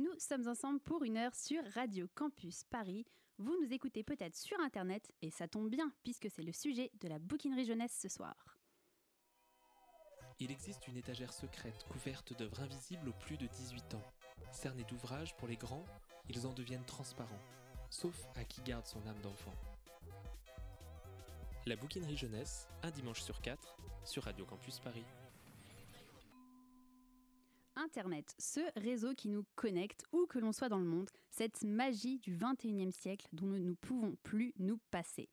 Nous sommes ensemble pour une heure sur Radio Campus Paris. Vous nous écoutez peut-être sur Internet, et ça tombe bien, puisque c'est le sujet de la bouquinerie jeunesse ce soir. Il existe une étagère secrète couverte d'œuvres invisibles aux plus de 18 ans. Cernés d'ouvrages pour les grands, ils en deviennent transparents, sauf à qui garde son âme d'enfant. La bouquinerie jeunesse, un dimanche sur quatre, sur Radio Campus Paris. Internet, ce réseau qui nous connecte où que l'on soit dans le monde, cette magie du 21e siècle dont nous ne pouvons plus nous passer.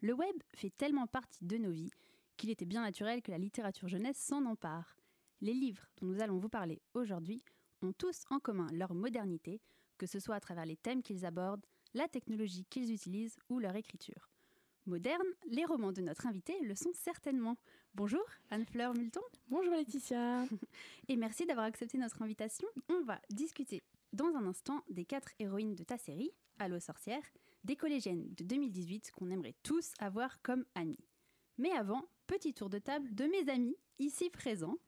Le web fait tellement partie de nos vies qu'il était bien naturel que la littérature jeunesse s'en empare. Les livres dont nous allons vous parler aujourd'hui ont tous en commun leur modernité, que ce soit à travers les thèmes qu'ils abordent, la technologie qu'ils utilisent ou leur écriture. Modernes, les romans de notre invité le sont certainement. Bonjour Anne-Fleur Multon. Bonjour Laetitia. Et merci d'avoir accepté notre invitation. On va discuter dans un instant des quatre héroïnes de ta série, Allo sorcière, des collégiennes de 2018 qu'on aimerait tous avoir comme amies. Mais avant, petit tour de table de mes amis ici présents.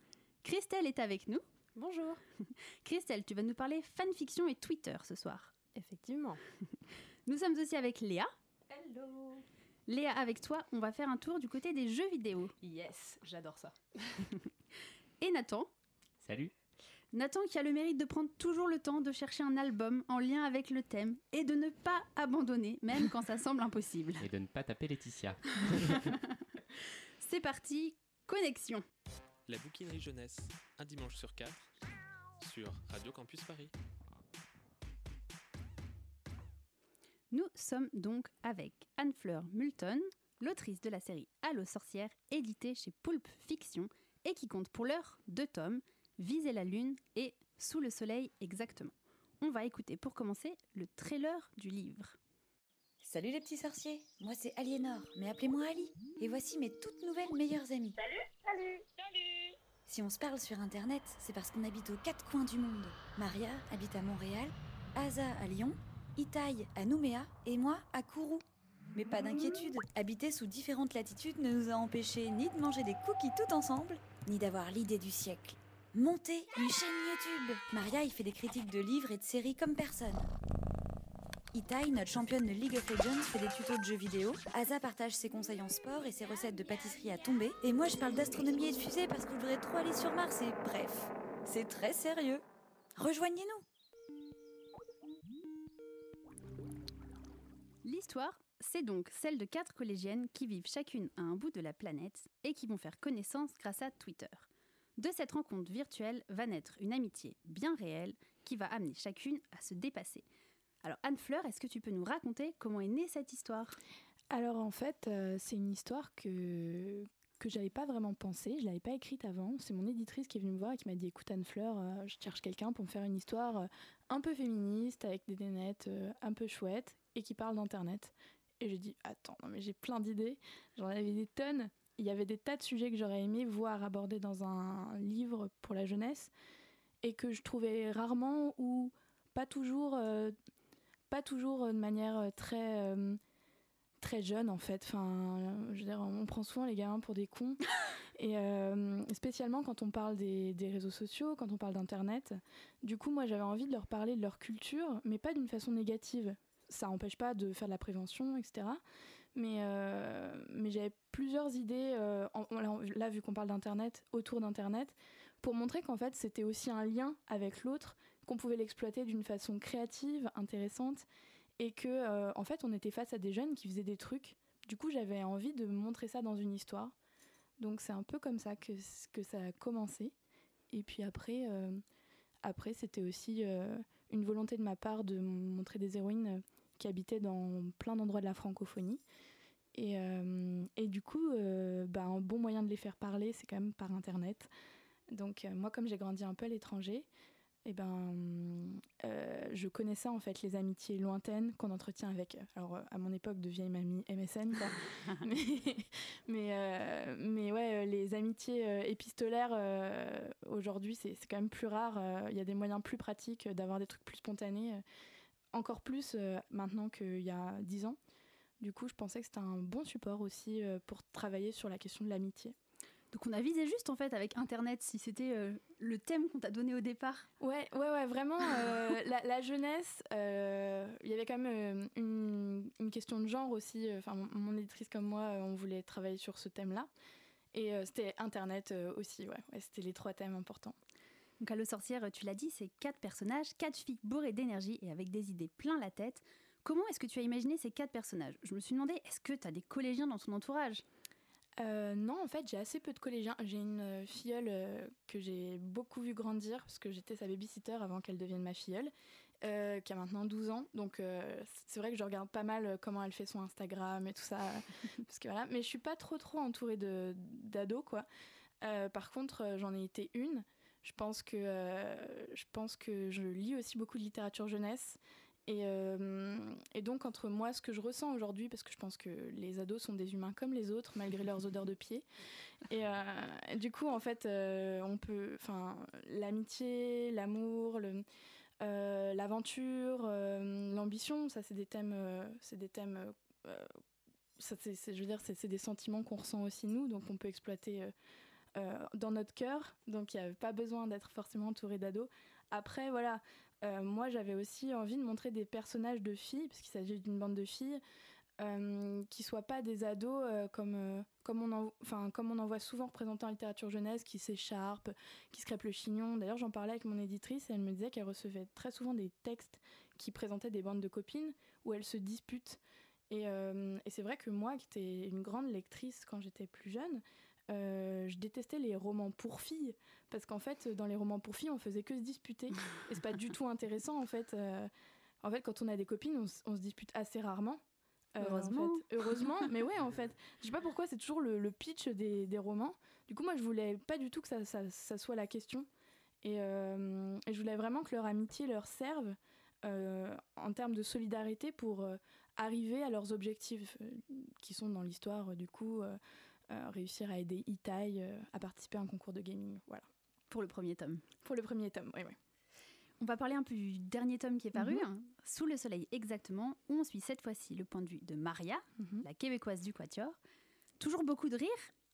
Christelle est avec nous. Bonjour. Christelle, tu vas nous parler fanfiction et Twitter ce soir. Effectivement. Nous sommes aussi avec Léa. Hello. Léa, avec toi, on va faire un tour du côté des jeux vidéo. Yes, j'adore ça. Et Nathan. Salut. Nathan qui a le mérite de prendre toujours le temps de chercher un album en lien avec le thème et de ne pas abandonner, même quand ça semble impossible. Et de ne pas taper Laetitia. C'est parti, connexion. La bouquinerie jeunesse, un dimanche sur quatre, sur Radio Campus Paris. Nous sommes donc avec Anne-Fleur Multon, l'autrice de la série Allo sorcière, éditée chez Pulp Fiction et qui compte pour l'heure deux tomes, Viser la lune et Sous le soleil exactement. On va écouter pour commencer le trailer du livre. Salut les petits sorciers, moi c'est Aliénor, mais appelez-moi Ali. Et voici mes toutes nouvelles meilleures amies. Salut, salut, salut. Si on se parle sur internet, c'est parce qu'on habite aux quatre coins du monde. Maria habite à Montréal, Asa à Lyon, Itaï à Nouméa et moi à Kourou. Mais pas d'inquiétude, habiter sous différentes latitudes ne nous a empêchés ni de manger des cookies tout ensemble, ni d'avoir l'idée du siècle. Monter une chaîne YouTube Maria y fait des critiques de livres et de séries comme personne. Itai, notre championne de League of Legends, fait des tutos de jeux vidéo. Asa partage ses conseils en sport et ses recettes de pâtisserie à tomber. Et moi, je parle d'astronomie et de fusée parce que je voudrais trop aller sur Mars et bref. C'est très sérieux. Rejoignez-nous C'est donc celle de quatre collégiennes qui vivent chacune à un bout de la planète et qui vont faire connaissance grâce à Twitter. De cette rencontre virtuelle va naître une amitié bien réelle qui va amener chacune à se dépasser. Alors Anne-Fleur, est-ce que tu peux nous raconter comment est née cette histoire? Alors en fait, euh, c'est une histoire que que j'avais pas vraiment pensé, je l'avais pas écrite avant. C'est mon éditrice qui est venue me voir et qui m'a dit "Écoute Anne-Fleur, euh, je cherche quelqu'un pour me faire une histoire euh, un peu féministe avec des nénettes un peu chouettes et qui parle d'internet." Et j'ai dit "Attends, non mais j'ai plein d'idées, j'en avais des tonnes." Il y avait des tas de sujets que j'aurais aimé voir abordés dans un livre pour la jeunesse et que je trouvais rarement ou pas toujours pas toujours de manière très euh, très jeune en fait. Enfin, je veux dire, on prend souvent les gamins pour des cons. Et euh, spécialement quand on parle des, des, réseaux sociaux, quand on parle d'internet. Du coup, moi, j'avais envie de leur parler de leur culture, mais pas d'une façon négative. Ça n'empêche pas de faire de la prévention, etc. Mais, euh, mais j'avais plusieurs idées, euh, là, vu qu'on parle d'internet, autour d'internet, pour montrer qu'en fait, c'était aussi un lien avec l'autre, qu'on pouvait l'exploiter d'une façon créative, intéressante, et que euh, en fait on était face à des jeunes qui faisaient des trucs. Du coup j'avais envie de montrer ça dans une histoire. Donc c'est un peu comme ça que, que ça a commencé. Et puis après, après c'était aussi une volonté de ma part de montrer des héroïnes qui habitaient dans plein d'endroits de la francophonie. Et, euh, et du coup, euh, bah, un bon moyen de les faire parler, c'est quand même par Internet. Donc moi, comme j'ai grandi un peu à l'étranger, eh ben, euh, je connaissais en fait les amitiés lointaines qu'on entretient avec, alors à mon époque de vieille mamie MSN, quoi. mais, mais, euh, mais, ouais, les amitiés épistolaires, euh, aujourd'hui, c'est quand même plus rare. Il y a des moyens plus pratiques d'avoir des trucs plus spontanés, encore plus maintenant qu'il y a dix ans. Du coup, je pensais que c'était un bon support aussi pour travailler sur la question de l'amitié. Donc on a visé juste en fait avec Internet si c'était euh, le thème qu'on t'a donné au départ. Ouais, ouais, ouais, vraiment. euh, la, la jeunesse, euh, il y avait quand même euh, une, une question de genre aussi. euh, Enfin, mon, mon éditrice comme moi, euh, on voulait travailler sur ce thème-là. Et euh, c'était Internet euh, aussi, ouais. ouais c'était les trois thèmes importants. Donc Allo Sorcière, tu l'as dit, c'est quatre personnages, quatre filles bourrées d'énergie et avec des idées plein la tête. Comment est-ce que tu as imaginé ces quatre personnages? Je me suis demandé, est-ce que tu as des collégiens dans ton entourage? Euh, non, en fait, j'ai assez peu de collégiens. J'ai une euh, filleule euh, que j'ai beaucoup vu grandir parce que j'étais sa babysitter avant qu'elle devienne ma filleule, euh, qui a maintenant 12 ans. Donc, c'est vrai que je regarde pas mal comment elle fait son Instagram et tout ça. parce que voilà. Mais je suis pas trop, trop entourée d'ados, quoi. Par contre, j'en ai été une. Je pense, que, euh, je pense que je lis aussi beaucoup de littérature jeunesse. Et, euh, et donc, entre moi, ce que je ressens aujourd'hui, parce que je pense que les ados sont des humains comme les autres, malgré leurs odeurs de pied. Et euh, du coup, en fait, on peut. Enfin, l'amitié, l'amour, l'aventure, l'ambition, ça c'est des thèmes, c'est des thèmes, ça, c'est, je veux dire, c'est, des sentiments qu'on ressent aussi nous, donc on peut exploiter euh, dans notre cœur. Donc il n'y a pas besoin d'être forcément entouré d'ados. Après, voilà, euh, moi j'avais aussi envie de montrer des personnages de filles, parce qu'il s'agit d'une bande de filles, euh, qui soient pas des ados euh, comme, comme, on en, comme on en voit souvent représentés en littérature jeunesse, qui s'écharpent, qui se crêpent le chignon. D'ailleurs, j'en parlais avec mon éditrice et elle me disait qu'elle recevait très souvent des textes qui présentaient des bandes de copines où elles se disputent. Et, et c'est vrai que moi, qui étais une grande lectrice quand j'étais plus jeune, euh, je détestais les romans pour filles parce qu'en fait, dans les romans pour filles, on faisait que se disputer et c'est pas du tout intéressant en fait. Euh, en fait, quand on a des copines, on, se dispute assez rarement. Euh, en Heureusement. fait. Heureusement, mais ouais, en fait. Je sais pas pourquoi, c'est toujours le, le pitch des, des romans. Du coup, moi, je voulais pas du tout que ça, ça, ça soit la question. Et, euh, et je voulais vraiment que leur amitié leur serve en termes de solidarité pour arriver à leurs objectifs qui sont dans l'histoire, du coup, réussir à aider Itai euh, à participer à un concours de gaming. Voilà. pour le premier tome Pour le premier tome, oui, oui. On va parler un peu du dernier tome qui est paru, Mhm. hein, Sous le soleil exactement, où on suit cette fois-ci le point de vue de Maria, Mhm. la québécoise du Quatuor. Toujours beaucoup de rire,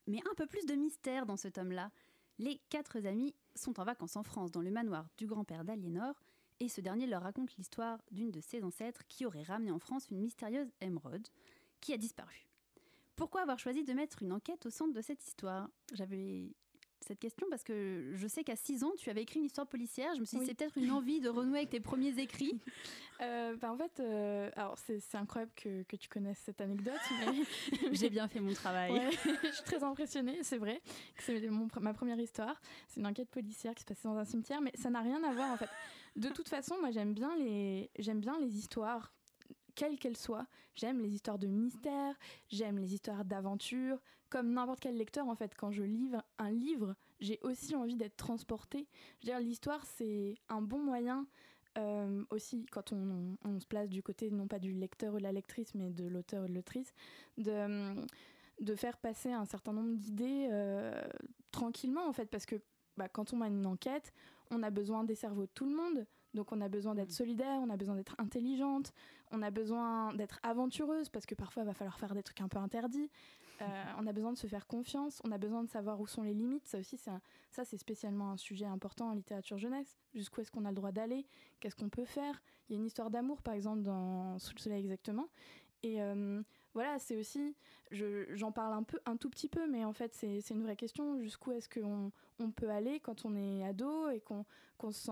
mais un peu plus de mystère dans ce tome-là. Les quatre amis sont en vacances en France, dans le manoir du grand-père d'Aliénor, et ce dernier leur raconte l'histoire d'une de ses ancêtres qui aurait ramené en France une mystérieuse émeraude qui a disparu. Pourquoi avoir choisi de mettre une enquête au centre de cette histoire? J'avais cette question parce que je sais qu'à 6 ans, tu avais écrit une histoire policière. Je me suis dit, Oui. c'est peut-être une envie de renouer avec tes premiers écrits. Euh, bah, en fait, euh, alors c'est incroyable que, que tu connaisses cette anecdote, mais J'ai bien fait mon travail. Ouais, je suis très impressionnée, c'est vrai. que C'est ma première histoire. C'est une enquête policière qui se passait dans un cimetière, mais ça n'a rien à voir en fait. De toute façon, moi j'aime bien les, j'aime bien les histoires, quelles qu'elles soient. J'aime les histoires de mystère, j'aime les histoires d'aventure. Comme n'importe quel lecteur, en fait, quand je livre un livre, j'ai aussi envie d'être transportée. Je veux dire, l'histoire, c'est un bon moyen euh, aussi, quand on, se place du côté non pas du lecteur ou de la lectrice, mais de l'auteur ou de l'autrice, de, faire passer un certain nombre d'idées euh, tranquillement, en fait, parce que bah, quand on mène une enquête, on a besoin des cerveaux de tout le monde. Donc on a besoin d'être solidaire, on a besoin d'être intelligente, on a besoin d'être aventureuse parce que parfois il va falloir faire des trucs un peu interdits. Euh, on a besoin de se faire confiance, on a besoin de savoir où sont les limites. Ça aussi, c'est un- ça c'est spécialement un sujet important en littérature jeunesse. Jusqu'où est-ce qu'on a le droit d'aller? Qu'est-ce qu'on peut faire? Il y a une histoire d'amour par exemple dans Sous le soleil exactement. Et euh, voilà, c'est aussi, je- j'en parle un peu, un tout petit peu, mais en fait c'est une vraie question. Jusqu'où est-ce qu'on on peut aller quand on est ado et qu'on qu'on se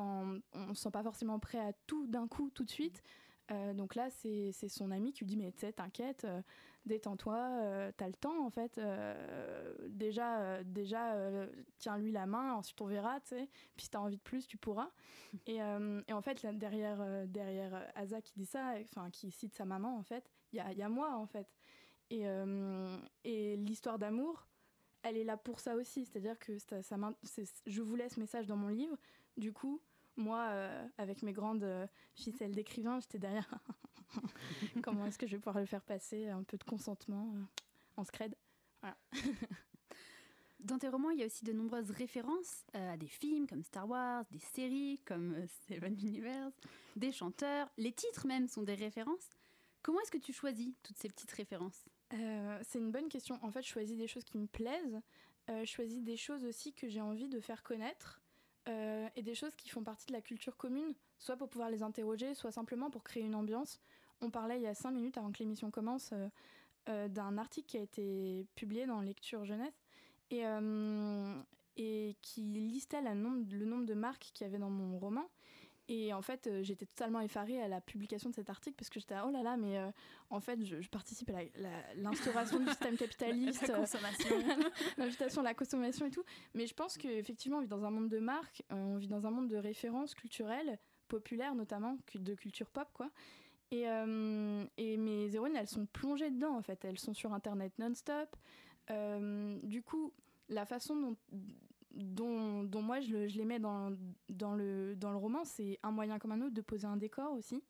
sent, pas forcément prêt à tout d'un coup, tout de suite? Euh, donc là, c'est c'est son ami qui lui dit mais tu sais, t'inquiète, euh, détends-toi, euh, t'as le temps en fait. euh, déjà, euh, déjà, tiens-lui la main, ensuite on verra, tu sais. Puis si t'as envie de plus, tu pourras. Et, et en fait, là, derrière, derrière Asa qui dit ça, enfin qui cite sa maman en fait, il y a, il y a moi en fait. Et, et l'histoire d'amour, elle est là pour ça aussi. C'est-à-dire que ça, ça je voulais ce message dans mon livre. Du coup, moi, euh, avec mes grandes euh, ficelles d'écrivain, j'étais derrière. Comment est-ce que je vais pouvoir le faire passer Un peu de consentement euh, en scred? Voilà. Dans tes romans, il y a aussi de nombreuses références à des films comme Star Wars, des séries comme Steven Universe, des chanteurs. Les titres même sont des références. Comment est-ce que tu choisis toutes ces petites références? Euh, c'est une bonne question. En fait, je choisis des choses qui me plaisent. euh, je choisis des choses aussi que j'ai envie de faire connaître euh, et des choses qui font partie de la culture commune, soit pour pouvoir les interroger, soit simplement pour créer une ambiance. On parlait il y a cinq minutes avant que l'émission commence euh, euh, d'un article qui a été publié dans Lecture Jeunesse et, et qui listait le nombre de marques qu'il y avait dans mon roman. Et en fait, euh, j'étais totalement effarée à la publication de cet article parce que j'étais oh là là, mais euh, en fait, je, je participe à l'instauration du système capitaliste, La euh, consommation. l'invitation à la consommation et tout. Mais je pense qu'effectivement, on vit dans un monde de marques, on vit dans un monde de références culturelles, populaires notamment, de culture pop, quoi. Et, euh, et mes héroïnes, elles sont plongées dedans, en fait. Elles sont sur Internet non-stop. Euh, du coup, la façon dont, dont, moi je, le- je les mets dans, le, roman, c'est un moyen comme un autre de poser un décor aussi.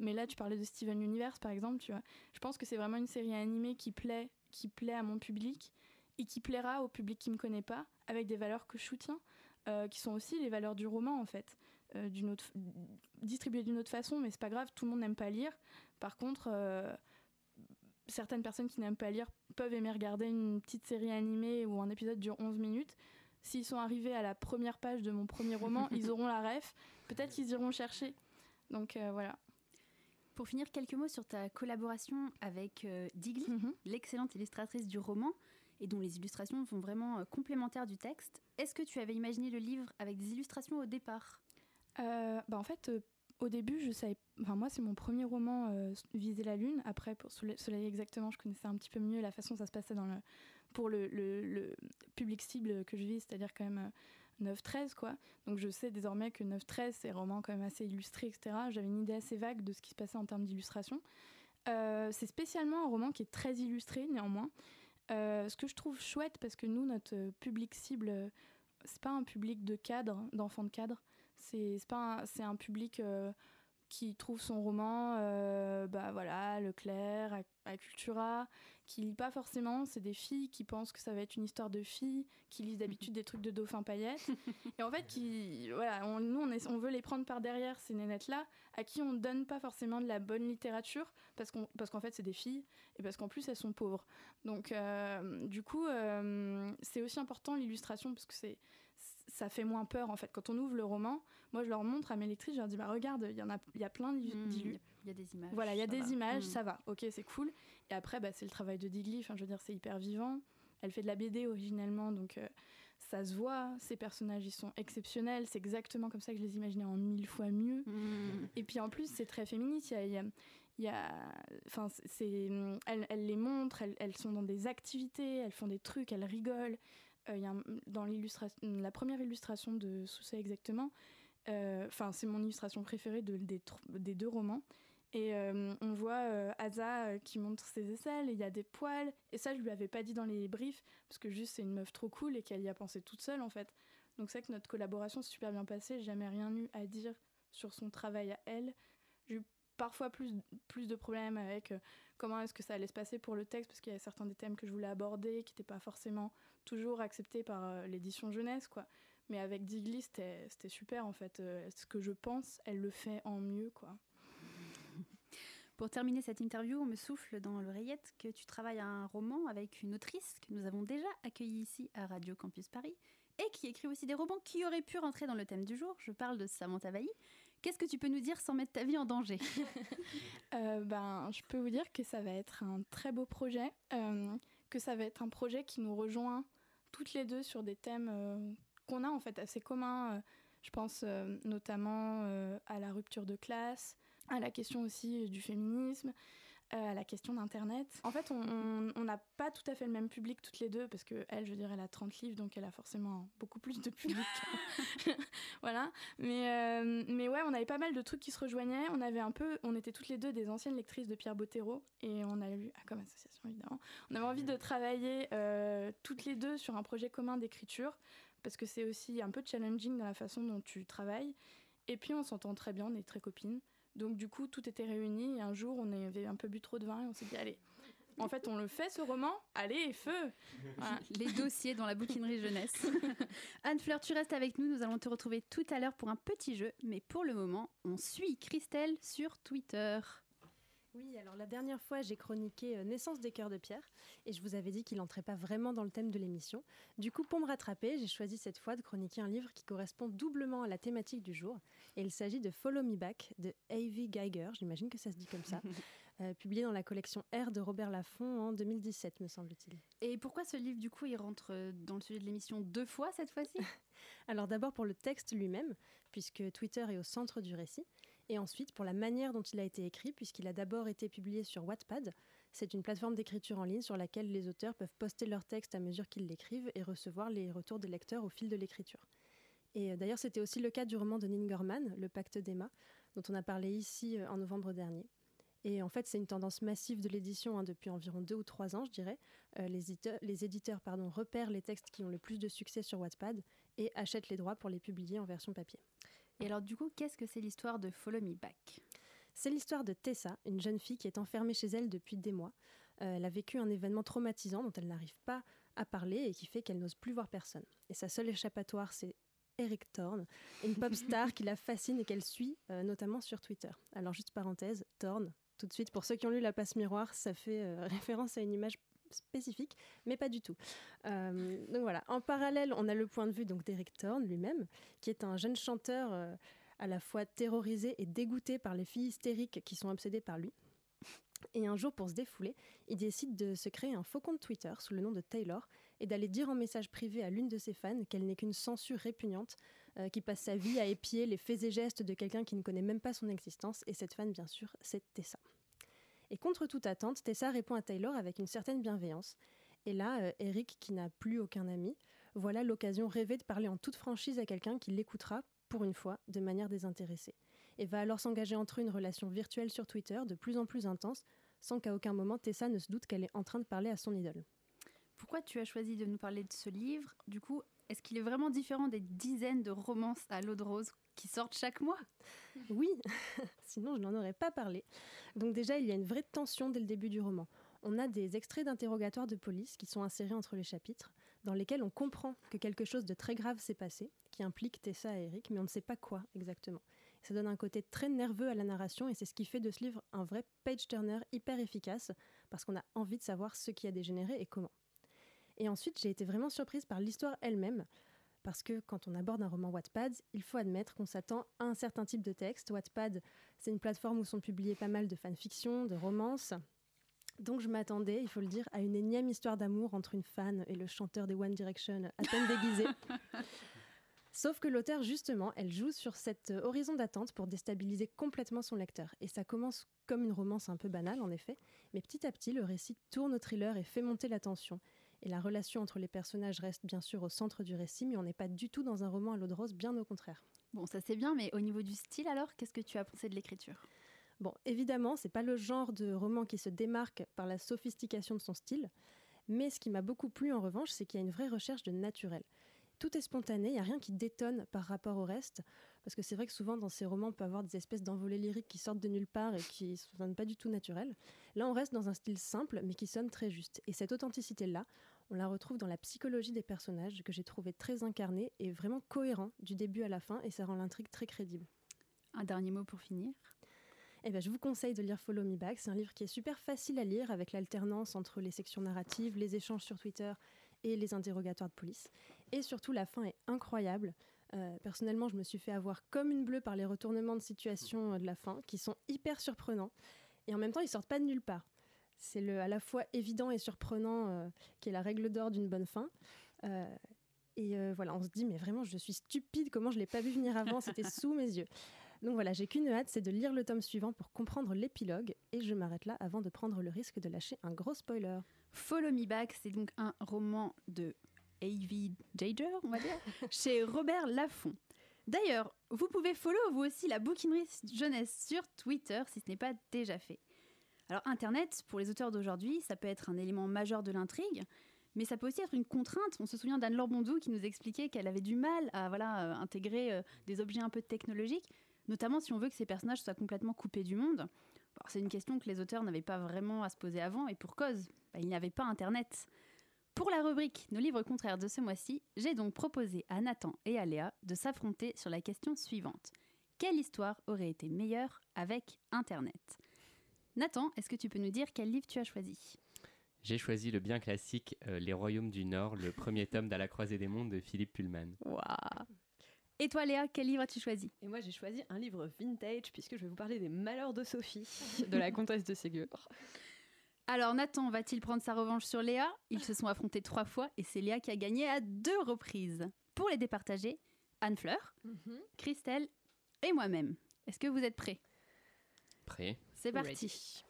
Mais là, tu parlais de Steven Universe, par exemple, tu vois. Je pense que c'est vraiment une série animée qui plaît, qui plaît à mon public et qui plaira au public qui me connaît pas, avec des valeurs que je soutiens, euh, qui sont aussi les valeurs du roman, en fait. Euh, d'une autre, distribuées d'une autre façon, mais c'est pas grave, tout le monde n'aime pas lire. Par contre, euh, certaines personnes qui n'aiment pas lire peuvent aimer regarder une petite série animée où un épisode dure 11 minutes. S'ils sont arrivés à la première page de mon premier roman, ils auront la ref. Peut-être qu'ils iront chercher. Donc euh, voilà. Pour finir, quelques mots sur ta collaboration avec euh, Digli, Mhm. l'excellente illustratrice du roman, et dont les illustrations sont vraiment euh, complémentaires du texte. Est-ce que tu avais imaginé le livre avec des illustrations au départ? Euh, bah en fait, au début, je savais. Enfin, moi, c'est mon premier roman, Viser la Lune. Après, pour Soleil, Soleil exactement, je connaissais un petit peu mieux la façon dont ça se passait dans le, pour le, public cible que je vis, c'est-à-dire quand même euh, 9-13, quoi. Donc, je sais désormais que 9-13, c'est roman quand même assez illustré, etc. J'avais une idée assez vague de ce qui se passait en termes d'illustration. Euh, c'est spécialement un roman qui est très illustré, néanmoins. Euh, ce que je trouve chouette, parce que nous, notre euh, public cible, euh, c'est pas un public de cadres, d'enfants de cadres. C'est pas c'est un public euh, qui trouve son roman, euh, bah voilà, Leclerc, à, Cultura, qui lit pas forcément. C'est des filles qui pensent que ça va être une histoire de filles, qui lisent d'habitude des trucs de dauphin paillettes. et en fait, qui, voilà, nous, on, veut les prendre par derrière, ces nénettes-là, à qui on donne pas forcément de la bonne littérature, parce qu'en parce qu'en fait, c'est des filles, et parce qu'en plus, elles sont pauvres. Donc, euh, du coup, euh, c'est aussi important l'illustration, parce que c'est ça fait moins peur en fait. Quand on ouvre le roman, moi je leur montre à mes lectrices, je leur dis bah regarde, il y en a, il y a plein Hmm, d'illus. Il y a des images. Voilà, il y a des va. images, Hmm. ça va, ok, c'est cool. Et après, bah, c'est le travail de Digli, enfin, je veux dire, c'est hyper vivant. Elle fait de la BD originellement, donc euh, ça se voit. Ces personnages, ils sont exceptionnels. C'est exactement comme ça que je les imaginais en mille fois mieux. Hmm. Et puis en plus, c'est très féministe. Il y a, il y a- enfin, c'est- elles, elles les elles, elles sont dans des activités, elles font des trucs, elles rigolent. Euh, y a dans la première illustration de Sous ça exactement, euh, enfin, c'est mon illustration préférée de- des, deux romans. Et euh, on voit euh, qui montre ses aisselles, et il y a des poils. Et ça, je lui avais pas dit dans les briefs, parce que juste c'est une meuf trop cool et qu'elle y a pensé toute seule en fait. Donc c'est que notre collaboration s'est super bien passée. J'ai jamais rien eu à dire sur son travail à elle. Parfois plus, plus de problèmes avec euh, comment est-ce que ça allait se passer pour le texte, parce qu'il y a certains des thèmes que je voulais aborder qui n'étaient pas forcément toujours acceptés par euh, l'édition jeunesse, quoi. Mais avec Digli, c'était super en fait. Euh, ce que je pense, elle le fait en mieux, quoi. Pour terminer cette interview, on me souffle dans l'oreillette que tu travailles à un roman avec une autrice que nous avons déjà accueillie ici à Radio Campus Paris et qui écrit aussi des romans qui auraient pu rentrer dans le thème du jour. Je parle de Samantha Bailly. Qu'est-ce que tu peux nous dire sans mettre ta vie en danger? Euh, ben, je peux vous dire que ça va être un très beau projet, euh, que ça va être un projet qui nous rejoint toutes les deux sur des thèmes euh, qu'on a en fait assez communs. Je pense notamment à la rupture de classe, à la question aussi du féminisme, à la question d'Internet. En fait, on- n'a pas tout à fait le même public toutes les deux, parce que elle, je veux dire, elle a 30 livres, donc elle a forcément beaucoup plus de public. voilà. Mais, euh, mais ouais, on avait pas mal de trucs qui se rejoignaient. On avait un peu, on était toutes les deux des anciennes lectrices de Pierre Bottero, et on a eu, ah, comme association évidemment, on avait envie de travailler euh, toutes les deux sur un projet commun d'écriture, parce que c'est aussi un peu challenging dans la façon dont tu travailles. Et puis on s'entend très bien, on est très copines. Donc du coup, tout était réuni. Et un jour, on avait un peu bu trop de vin et on s'est dit, allez, en fait, on le fait ce roman. Allez, feu Voilà. Les dossiers dans la bouquinerie jeunesse. Anne-Fleur, tu restes avec nous. Nous allons te retrouver tout à l'heure pour un petit jeu. Mais pour le moment, on suit Christelle sur Twitter. Oui, alors la dernière fois, j'ai chroniqué euh, Naissance des cœurs de pierre et je vous avais dit qu'il n'entrait pas vraiment dans le thème de l'émission. Du coup, pour me rattraper, j'ai choisi cette fois de chroniquer un livre qui correspond doublement à la thématique du jour. Et il s'agit de Follow Me Back de A.V. Geiger, j'imagine que ça se dit comme ça, euh, publié dans la collection R de Robert Laffont en 2017, me semble-t-il. Et pourquoi ce livre, du coup, il rentre euh, dans le sujet de l'émission deux fois cette fois-ci? Alors d'abord pour le texte lui-même, puisque Twitter est au centre du récit et ensuite pour la manière dont il a été écrit, puisqu'il a d'abord été publié sur Wattpad. C'est une plateforme d'écriture en ligne sur laquelle les auteurs peuvent poster leur texte à mesure qu'ils l'écrivent et recevoir les retours des lecteurs au fil de l'écriture. Et euh, d'ailleurs, c'était aussi le cas du roman de Ningerman, Le Pacte d'Emma, dont on a parlé ici euh, en novembre dernier. Et en fait, c'est une tendance massive de l'édition hein, depuis environ deux ou trois ans, je dirais. Euh, les éditeurs, repèrent les textes qui ont le plus de succès sur Wattpad et achètent les droits pour les publier en version papier. Et alors du coup, qu'est-ce que c'est l'histoire de Follow Me Back? C'est l'histoire de Tessa, une jeune fille qui est enfermée chez elle depuis des mois. Euh, elle a vécu un événement traumatisant dont elle n'arrive pas à parler et qui fait qu'elle n'ose plus voir personne. Et sa seule échappatoire, c'est Eric Thorne, une pop star qui la fascine et qu'elle suit, euh, notamment sur Twitter. Alors juste parenthèse, Thorne, tout de suite, pour ceux qui ont lu La Passe Miroir, ça fait euh, référence à une image spécifique, mais pas du tout. Euh, donc voilà. En parallèle, on a le point de vue donc d'Eric Thorne lui-même, qui est un jeune chanteur euh, à la fois terrorisé et dégoûté par les filles hystériques qui sont obsédées par lui. Et un jour, pour se défouler, il décide de se créer un faux compte Twitter sous le nom de Taylor et d'aller dire en message privé à l'une de ses fans qu'elle n'est qu'une censure répugnante euh, qui passe sa vie à épier les faits et gestes de quelqu'un qui ne connaît même pas son existence. Et cette fan, bien sûr, c'est Tessa. Et contre toute attente, Tessa répond à Taylor avec une certaine bienveillance. Et là, euh, Eric, qui n'a plus aucun ami, voilà l'occasion rêvée de parler en toute franchise à quelqu'un qui l'écoutera, pour une fois, de manière désintéressée. Et va alors s'engager entre eux une relation virtuelle sur Twitter de plus en plus intense, sans qu'à aucun moment Tessa ne se doute qu'elle est en train de parler à son idole. Pourquoi tu as choisi de nous parler de ce livre? Du coup, est-ce qu'il est vraiment différent des dizaines de romances à l'eau de rose qui sortent chaque mois Oui, sinon je n'en aurais pas parlé. Donc déjà, il y a une vraie tension dès le début du roman. On a des extraits d'interrogatoires de police qui sont insérés entre les chapitres, dans lesquels on comprend que quelque chose de très grave s'est passé, qui implique Tessa et Eric, mais on ne sait pas quoi exactement. Ça donne un côté très nerveux à la narration et c'est ce qui fait de ce livre un vrai page-turner hyper efficace, parce qu'on a envie de savoir ce qui a dégénéré et comment. Et ensuite, j'ai été vraiment surprise par l'histoire elle-même, parce que quand on aborde un roman Wattpad, il faut admettre qu'on s'attend à un certain type de texte. Wattpad, c'est une plateforme où sont publiés pas mal de fanfictions, de romances. Donc je m'attendais, il faut le dire, à une énième histoire d'amour entre une fan et le chanteur des One Direction, à peine déguisé. Sauf que l'auteur, justement, elle joue sur cet horizon d'attente pour déstabiliser complètement son lecteur. Et ça commence comme une romance un peu banale, en effet, mais petit à petit, le récit tourne au thriller et fait monter la tension. Et la relation entre les personnages reste bien sûr au centre du récit, mais on n'est pas du tout dans un roman à l'eau de rose, bien au contraire. Bon, ça c'est bien, mais au niveau du style alors, qu'est-ce que tu as pensé de l'écriture? Bon, évidemment, c'est pas le genre de roman qui se démarque par la sophistication de son style, mais ce qui m'a beaucoup plu en revanche, c'est qu'il y a une vraie recherche de naturel. Tout est spontané, il n'y a rien qui détonne par rapport au reste, parce que c'est vrai que souvent dans ces romans, on peut avoir des espèces d'envolées lyriques qui sortent de nulle part et qui ne sonnent pas du tout naturelles. Là, on reste dans un style simple, mais qui sonne très juste. Et cette authenticité-là, on la retrouve dans la psychologie des personnages, que j'ai trouvé très incarné et vraiment cohérent du début à la fin, et ça rend l'intrigue très crédible. Un dernier mot pour finir? Eh ben, je vous conseille de lire Follow Me Back. C'est un livre qui est super facile à lire avec l'alternance entre les sections narratives, les échanges sur Twitter et les interrogatoires de police. Et surtout, la fin est incroyable. Euh, personnellement, je me suis fait avoir comme une bleue par les retournements de situation euh, de la fin, qui sont hyper surprenants. Et en même temps, ils sortent pas de nulle part. C'est le à la fois évident et surprenant euh, qui est la règle d'or d'une bonne fin. et voilà, on se dit, mais vraiment, je suis stupide, comment je l'ai pas vu venir avant, c'était sous mes yeux. Donc voilà, j'ai qu'une hâte, c'est de lire le tome suivant pour comprendre l'épilogue, et je m'arrête là avant de prendre le risque de lâcher un gros spoiler. Follow Me Back, c'est donc un roman de A.V. Jager, on va dire, chez Robert Laffont. D'ailleurs, vous pouvez follow vous aussi la bouquinerie jeunesse sur Twitter si ce n'est pas déjà fait. Alors Internet, pour les auteurs d'aujourd'hui, ça peut être un élément majeur de l'intrigue, mais ça peut aussi être une contrainte. On se souvient d'Anne-Laure Bondou qui nous expliquait qu'elle avait du mal à voilà, euh, intégrer euh, des objets un peu technologiques, notamment si on veut que ces personnages soient complètement coupés du monde. Bon, c'est une question que les auteurs n'avaient pas vraiment à se poser avant, et pour cause, bah, il n'y avait pas Internet. Pour la rubrique Nos livres contraires de ce mois-ci, j'ai donc proposé à Nathan et à Léa de s'affronter sur la question suivante. Quelle histoire aurait été meilleure avec Internet? Nathan, est-ce que tu peux nous dire quel livre tu as choisi? J'ai choisi le bien classique euh, Les Royaumes du Nord, le premier tome d'À la croisée des mondes de Philippe Pullman. Waouh Et toi Léa, quel livre as-tu choisi? Et moi j'ai choisi un livre vintage puisque je vais vous parler des malheurs de Sophie, de la comtesse de Ségur. Alors Nathan va-t-il prendre sa revanche sur Léa? Ils se sont affrontés trois fois et c'est Léa qui a gagné à deux reprises. Pour les départager, Anne Fleur, Christelle et moi-même. Est-ce que vous êtes prêts? Prêt C'est parti.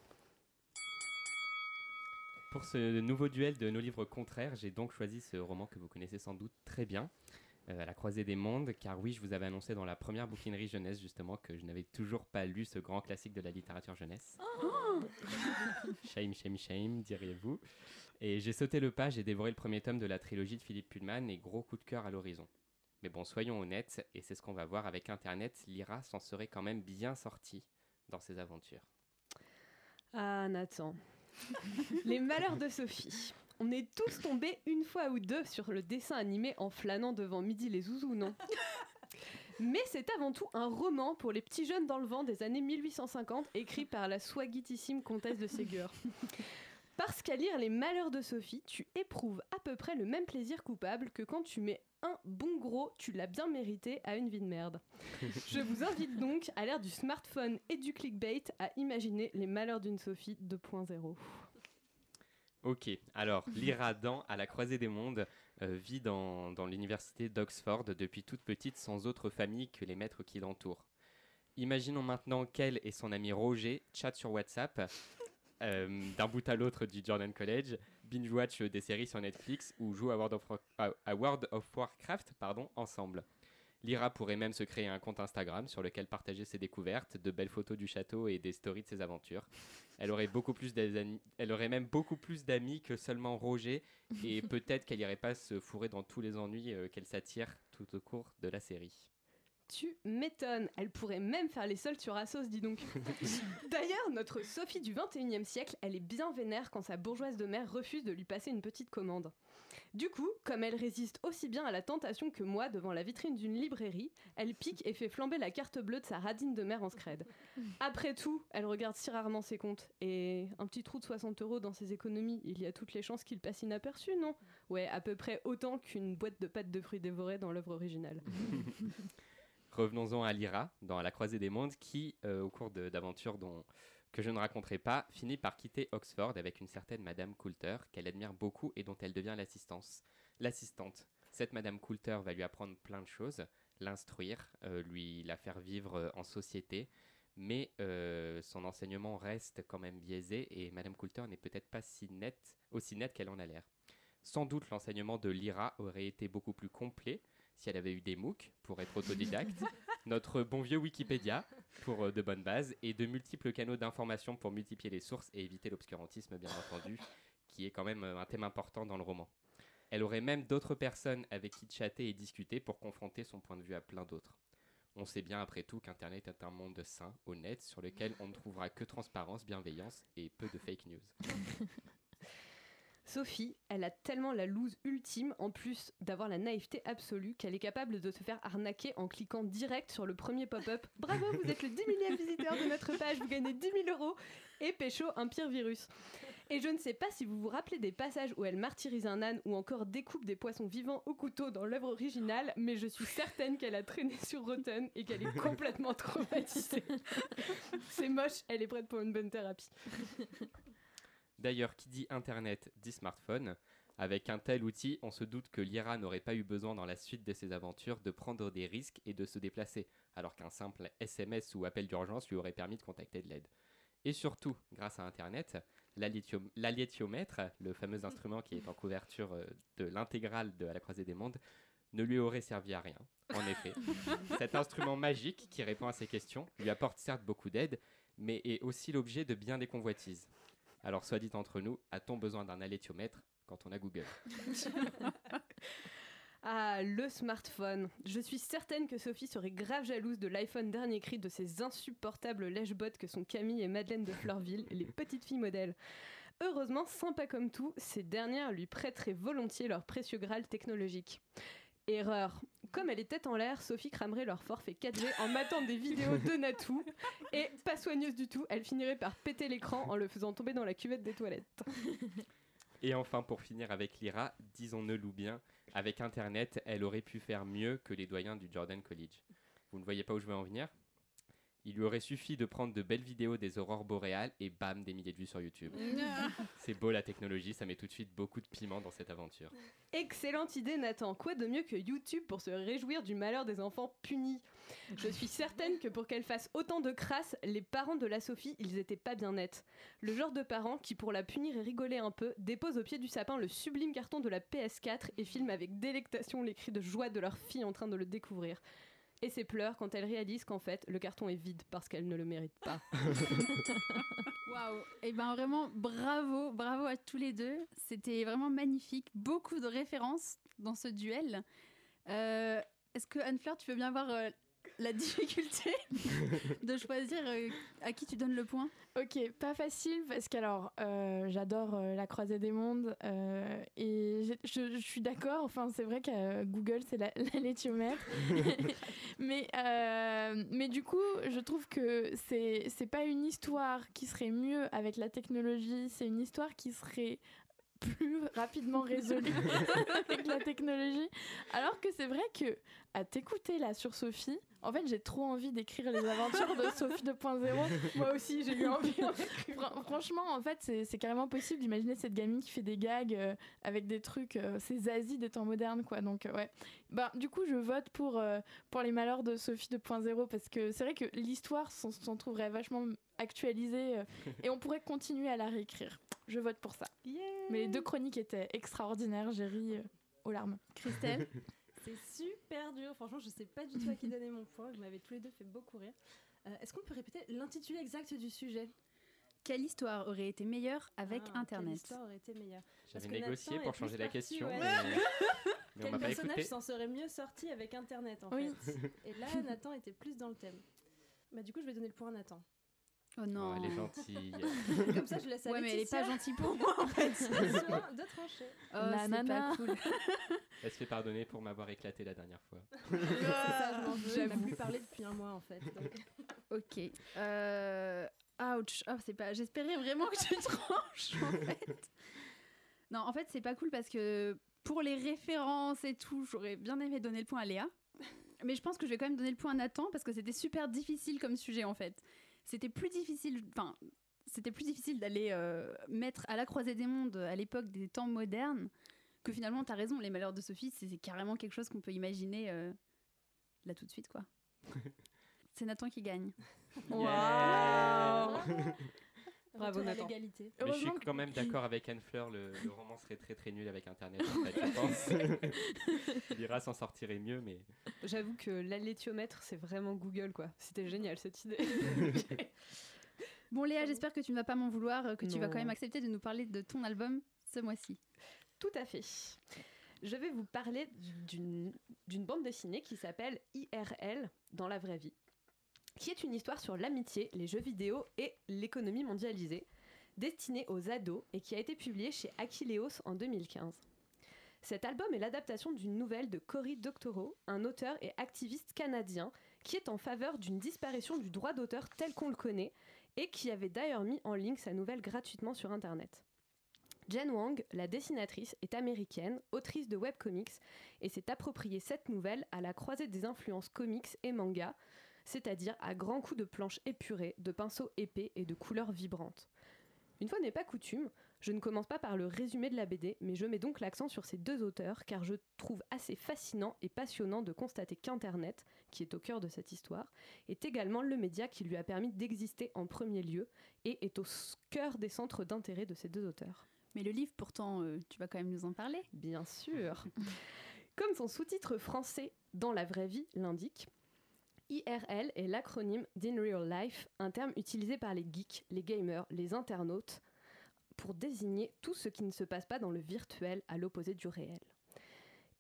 Pour ce nouveau duel de nos livres contraires, j'ai donc choisi ce roman que vous connaissez sans doute très bien, À la croisée des mondes, car oui, je vous avais annoncé dans la première bouquinerie jeunesse justement que je n'avais toujours pas lu ce grand classique de la littérature jeunesse. shame, shame, shame, diriez-vous. Et j'ai sauté le pas, j'ai dévoré le premier tome de la trilogie de Philippe Pullman et gros coup de cœur à l'horizon. Mais bon, soyons honnêtes, et c'est ce qu'on va voir avec Internet, Lyra s'en serait quand même bien sortie dans ses aventures. Ah Nathan. Les malheurs de Sophie. On est tous tombés une fois ou deux sur le dessin animé en flânant devant Midi les Zouzous, non Mais c'est avant tout un roman pour les petits jeunes dans le vent des années 1850, écrit par la swaggitissime comtesse de Ségur. Parce qu'à lire Les Malheurs de Sophie, tu éprouves à peu près le même plaisir coupable que quand tu mets un bon gros, tu l'as bien mérité à une vie de merde. Je vous invite donc, à l'ère du smartphone et du clickbait, à imaginer Les Malheurs d'une Sophie 2.0. Ok, alors Lyra Dan, à la croisée des mondes, euh, vit dans, dans l'université d'Oxford depuis toute petite sans autre famille que les maîtres qui l'entourent. Imaginons maintenant qu'elle et son ami Roger chattent sur WhatsApp, euh, d'un bout à l'autre du Jordan College, binge-watch des séries sur Netflix ou jouent à World of, War- à World of Warcraft pardon, ensemble. Lyra pourrait même se créer un compte Instagram sur lequel partager ses découvertes, de belles photos du château et des stories de ses aventures. Elle aurait, beaucoup plus elle aurait même beaucoup plus d'amis que seulement Roger et peut-être qu'elle irait pas se fourrer dans tous les ennuis euh, qu'elle s'attire tout au cours de la série. Tu m'étonnes, elle pourrait même faire les soldes sur Asos, dis donc. D'ailleurs, notre Sophie du 21e siècle, elle est bien vénère quand sa bourgeoise de mère refuse de lui passer une petite commande. Du coup, comme elle résiste aussi bien à la tentation que moi devant la vitrine d'une librairie, elle pique et fait flamber la carte bleue de sa radine de mère en scred. Après tout, elle regarde si rarement ses comptes. Et un petit trou de 60 euros dans ses économies, il y a toutes les chances qu'il passe inaperçu, non? Ouais, à peu près autant qu'une boîte de pâtes de fruits dévorées dans l'œuvre originale. Revenons-en à Lyra, dans La Croisée des Mondes, qui, euh, au cours d'aventures dont que je ne raconterai pas, finit par quitter Oxford avec une certaine Madame Coulter, qu'elle admire beaucoup et dont elle devient. L'assistante. Cette Madame Coulter va lui apprendre plein de choses, l'instruire, euh, lui la faire vivre euh, en société, mais son enseignement reste quand même biaisé et Madame Coulter n'est peut-être pas si nette, aussi nette qu'elle en a l'air. Sans doute l'enseignement de Lyra aurait été beaucoup plus complet si elle avait eu des MOOC pour être autodidacte, notre bon vieux Wikipédia pour euh, de bonnes bases et de multiples canaux d'information pour multiplier les sources et éviter l'obscurantisme bien entendu, qui est quand même euh, un thème important dans le roman. Elle aurait même d'autres personnes avec qui chatter et discuter pour confronter son point de vue à plein d'autres. On sait bien après tout qu'Internet est un monde sain, honnête, sur lequel on ne trouvera que transparence, bienveillance et peu de fake news. Sophie, elle a tellement la loose ultime, en plus d'avoir la naïveté absolue, qu'elle est capable de se faire arnaquer en cliquant direct sur le premier pop-up. Bravo, vous êtes le 10 millième visiteur de notre page, vous gagnez 10 000 euros et pécho un pire virus. Et je ne sais pas si vous vous rappelez des passages où elle martyrise un âne ou encore découpe des poissons vivants au couteau dans l'œuvre originale, mais je suis certaine qu'elle a traîné sur Rotten et qu'elle est complètement traumatisée. C'est moche, elle est prête pour une bonne thérapie. D'ailleurs, qui dit Internet dit smartphone. Avec un tel outil, on se doute que Lyra n'aurait pas eu besoin dans la suite de ses aventures de prendre des risques et de se déplacer, alors qu'un simple SMS ou appel d'urgence lui aurait permis de contacter de l'aide. Et surtout, grâce à Internet, l'aliétiomètre, le fameux instrument qui est en couverture euh, de l'intégrale de À la croisée des mondes, ne lui aurait servi à rien. En effet, cet instrument magique qui répond à ces questions lui apporte certes beaucoup d'aide, mais est aussi l'objet de bien des convoitises. Alors, soit dit entre nous, a-t-on besoin d'un alétiomètre quand on a Google? Ah, le smartphone. Je suis certaine que Sophie serait grave jalouse de l'iPhone dernier cri de ces insupportables lèche-bottes que sont Camille et Madeleine de Fleurville, les petites filles modèles. Heureusement, sympa comme tout, ces dernières lui prêteraient volontiers leur précieux graal technologique. Erreur. Comme elle est tête en l'air, Sophie cramerait leur forfait 4G en matant des vidéos de Natou. Et pas soigneuse du tout, elle finirait par péter l'écran en le faisant tomber dans la cuvette des toilettes. Et enfin, pour finir avec Lyra, disons-le bien, avec Internet, elle aurait pu faire mieux que les doyens du Jordan College. Vous ne voyez pas où je veux en venir? Il lui aurait suffi de prendre de belles vidéos des aurores boréales et bam, des milliers de vues sur YouTube. C'est beau la technologie, ça met tout de suite beaucoup de piment dans cette aventure. Excellente idée, Nathan. Quoi de mieux que YouTube pour se réjouir du malheur des enfants punis? Je suis certaine que pour qu'elle fasse autant de crasse, les parents de la Sophie, ils étaient pas bien nets. Le genre de parents qui, pour la punir et rigoler un peu, déposent au pied du sapin le sublime carton de la PS4 et filment avec délectation les cris de joie de leur fille en train de le découvrir. Et ses pleurs quand elle réalise qu'en fait, le carton est vide parce qu'elle ne le mérite pas. Waouh Et ben vraiment, bravo, bravo à tous les deux. C'était vraiment magnifique. Beaucoup de références dans ce duel. Euh, Est-ce que Anne-Fleur, tu veux bien voir euh, la difficulté de choisir euh, à qui tu donnes le point Ok, pas facile parce qu'alors euh, j'adore euh, la croisée des mondes euh, et je, je suis d'accord. Enfin, c'est vrai que euh, Google c'est la, la mais euh, mais du coup, je trouve que c'est c'est pas une histoire qui serait mieux avec la technologie. C'est une histoire qui serait plus rapidement résolue avec la technologie. Alors que c'est vrai que à t'écouter là sur Sophie, en fait, j'ai trop envie d'écrire les aventures de Sophie 2.0. Moi aussi, j'ai eu envie. Fran- franchement, en fait, c'est carrément possible d'imaginer cette gamine qui fait des gags euh, avec des trucs, euh, c'est Zazie des temps modernes, quoi. Donc, euh, ouais. Bah, du coup, je vote pour, euh, pour les malheurs de Sophie 2.0 parce que c'est vrai que l'histoire s'en s'en trouverait vachement actualisée euh, et on pourrait continuer à la réécrire. Je vote pour ça. Mais les deux chroniques étaient extraordinaires, j'ai ri euh, aux larmes. Christelle C'est super dur. Franchement, je sais pas du tout à qui donner mon point. Vous m'avez tous les deux fait beaucoup rire. Euh, Est-ce qu'on peut répéter l'intitulé exact du sujet? Quelle histoire aurait été meilleure avec Ah, Quelle Internet? histoire aurait été meilleure? J'avais négocié pour changer la question, ouais. mais, mais on Quel personnage s'en serait mieux sorti avec Internet en Oui. fait? Et là, Nathan était plus dans le thème. Bah du coup, je vais donner le point à Nathan. Oh non Oh, elle est gentille. Comme ça, je laisse à Ouais, mais elle est pas gentille pour moi en fait. de trancher. Oh, c'est pas cool. Elle se fait pardonner pour m'avoir éclaté la dernière fois. Ça, je m'en veux. Plus parlé depuis un mois en fait. donc. Ok. Euh... Ouch. Oh, c'est pas. J'espérais vraiment que tu tranches en fait. Non, en fait, c'est pas cool parce que pour les références et tout, j'aurais bien aimé donner le point à Léa. Mais je pense que je vais quand même donner le point à Nathan parce que c'était super difficile comme sujet en fait. C'était plus difficile. Enfin, c'était plus difficile d'aller euh, mettre à la croisée des mondes à l'époque des temps modernes que finalement, t'as raison, les malheurs de Sophie, c'est c'est carrément quelque chose qu'on peut imaginer euh, là tout de suite quoi. c'est Nathan qui gagne. Waouh Bravo, Nathan. l'égalité. Mais je suis quand même d'accord avec Anne-Fleur, le, le roman serait très très nul avec Internet, en fait, je pense. Lyra s'en sortirait mieux, mais J'avoue que l'alétiomètre, c'est vraiment Google, quoi. C'était génial cette idée. Bon Léa, j'espère que tu ne vas pas m'en vouloir, que tu vas quand même accepter de nous parler de ton album ce mois-ci. Tout à fait. Je vais vous parler d'une bande dessinée qui s'appelle IRL dans la vraie vie, qui est une histoire sur l'amitié, les jeux vidéo et l'économie mondialisée, destinée aux ados et qui a été publiée chez Aquileos en 2015. Cet album est l'adaptation d'une nouvelle de Cory Doctorow, un auteur et activiste canadien qui est en faveur d'une disparition du droit d'auteur tel qu'on le connaît et qui avait d'ailleurs mis en ligne sa nouvelle gratuitement sur Internet. Jen Wang, la dessinatrice, est américaine, autrice de webcomics, et s'est appropriée cette nouvelle à la croisée des influences comics et manga, c'est-à-dire à grands coups de planches épurées, de pinceaux épais et de couleurs vibrantes. Une fois n'est pas coutume, je ne commence pas par le résumé de la BD, mais je mets donc l'accent sur ces deux auteurs, car je trouve assez fascinant et passionnant de constater qu'Internet, qui est au cœur de cette histoire, est également le média qui lui a permis d'exister en premier lieu et est au cœur des centres d'intérêt de ces deux auteurs. Mais le livre, pourtant, euh, tu vas quand même nous en parler. Bien sûr. Comme son sous-titre français Dans la vraie vie l'indique, IRL est l'acronyme d'In Real Life, un terme utilisé par les geeks, les gamers, les internautes, pour désigner tout ce qui ne se passe pas dans le virtuel à l'opposé du réel.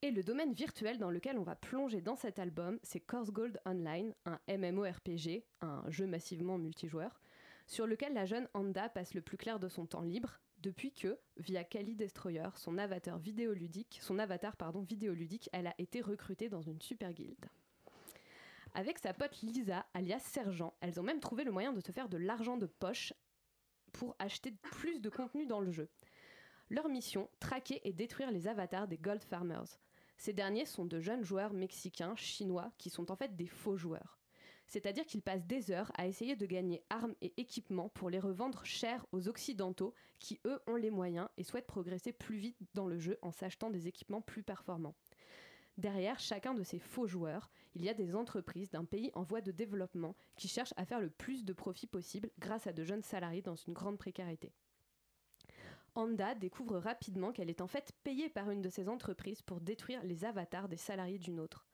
Et le domaine virtuel dans lequel on va plonger dans cet album, c'est Course Gold Online, un MMORPG, un jeu massivement multijoueur, sur lequel la jeune Anda passe le plus clair de son temps libre, depuis que, via Kali Destroyer, son avatar vidéoludique, son avatar pardon, vidéoludique, elle a été recrutée dans une super guilde. Avec sa pote Lisa, alias Sergent, elles ont même trouvé le moyen de se faire de l'argent de poche pour acheter plus de contenu dans le jeu. Leur mission, traquer et détruire les avatars des Gold Farmers. Ces derniers sont de jeunes joueurs mexicains, chinois, qui sont en fait des faux joueurs. C'est-à-dire qu'ils passent des heures à essayer de gagner armes et équipements pour les revendre cher aux Occidentaux qui, eux, ont les moyens et souhaitent progresser plus vite dans le jeu en s'achetant des équipements plus performants. Derrière chacun de ces faux joueurs, il y a des entreprises d'un pays en voie de développement qui cherchent à faire le plus de profit possible grâce à de jeunes salariés dans une grande précarité. Anda découvre rapidement qu'elle est en fait payée par une de ces entreprises pour détruire les avatars des salariés d'une autre.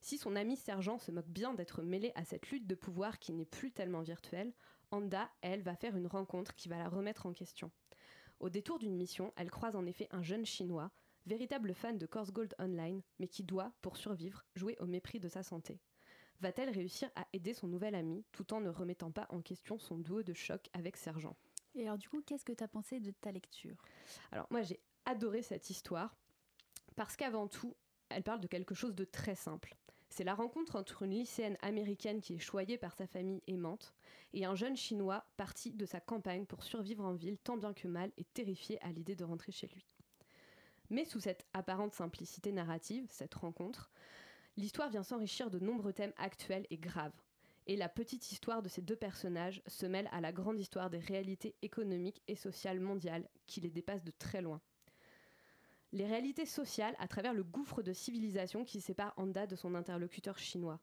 Si son ami sergent se moque bien d'être mêlé à cette lutte de pouvoir qui n'est plus tellement virtuelle, Anda, elle, va faire une rencontre qui va la remettre en question. Au détour d'une mission, elle croise en effet un jeune chinois, véritable fan de Course Gold Online, mais qui doit, pour survivre, jouer au mépris de sa santé. Va-t-elle réussir à aider son nouvel ami tout en ne remettant pas en question son duo de choc avec Sergent? Et alors du coup, qu'est-ce que tu as pensé de ta lecture? Alors moi j'ai adoré cette histoire parce qu'avant tout, elle parle de quelque chose de très simple. C'est la rencontre entre une lycéenne américaine qui est choyée par sa famille aimante et un jeune chinois parti de sa campagne pour survivre en ville tant bien que mal et terrifié à l'idée de rentrer chez lui. Mais sous cette apparente simplicité narrative, cette rencontre, l'histoire vient s'enrichir de nombreux thèmes actuels et graves. Et la petite histoire de ces deux personnages se mêle à la grande histoire des réalités économiques et sociales mondiales qui les dépassent de très loin. Les réalités sociales à travers le gouffre de civilisation qui sépare Anda de son interlocuteur chinois.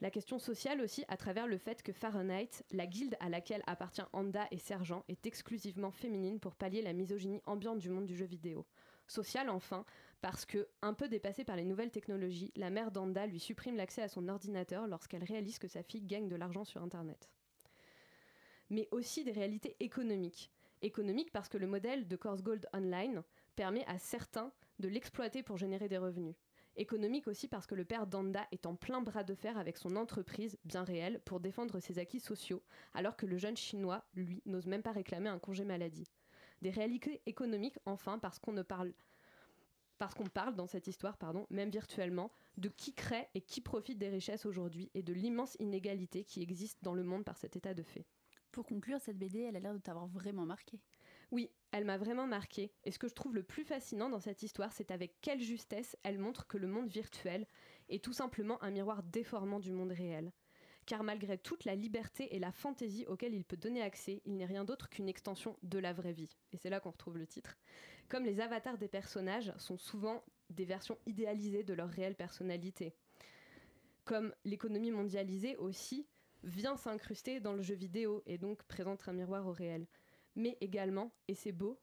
La question sociale aussi à travers le fait que Fahrenheit, la guilde à laquelle appartient Anda et Sergent, est exclusivement féminine pour pallier la misogynie ambiante du monde du jeu vidéo. Sociale enfin, parce que, un peu dépassée par les nouvelles technologies, la mère d'Anda lui supprime l'accès à son ordinateur lorsqu'elle réalise que sa fille gagne de l'argent sur Internet. Mais aussi des réalités économiques. Économiques parce que le modèle de Course Gold Online permet à certains de l'exploiter pour générer des revenus. Économique aussi parce que le père d'Anda est en plein bras de fer avec son entreprise, bien réelle, pour défendre ses acquis sociaux, alors que le jeune chinois, lui, n'ose même pas réclamer un congé maladie. Des réalités économiques, enfin, parce qu'on ne parle parce qu'on parle dans cette histoire, pardon, même virtuellement, de qui crée et qui profite des richesses aujourd'hui et de l'immense inégalité qui existe dans le monde par cet état de fait. Pour conclure, cette BD, elle a l'air de t'avoir vraiment marqué. Oui, elle m'a vraiment marqué. Et ce que je trouve le plus fascinant dans cette histoire, c'est avec quelle justesse elle montre que le monde virtuel est tout simplement un miroir déformant du monde réel. Car malgré toute la liberté et la fantaisie auxquelles il peut donner accès, il n'est rien d'autre qu'une extension de la vraie vie. Et c'est là qu'on retrouve le titre. Comme les avatars des personnages sont souvent des versions idéalisées de leur réelle personnalité. Comme l'économie mondialisée aussi vient s'incruster dans le jeu vidéo et donc présente un miroir au réel mais également, et c'est beau,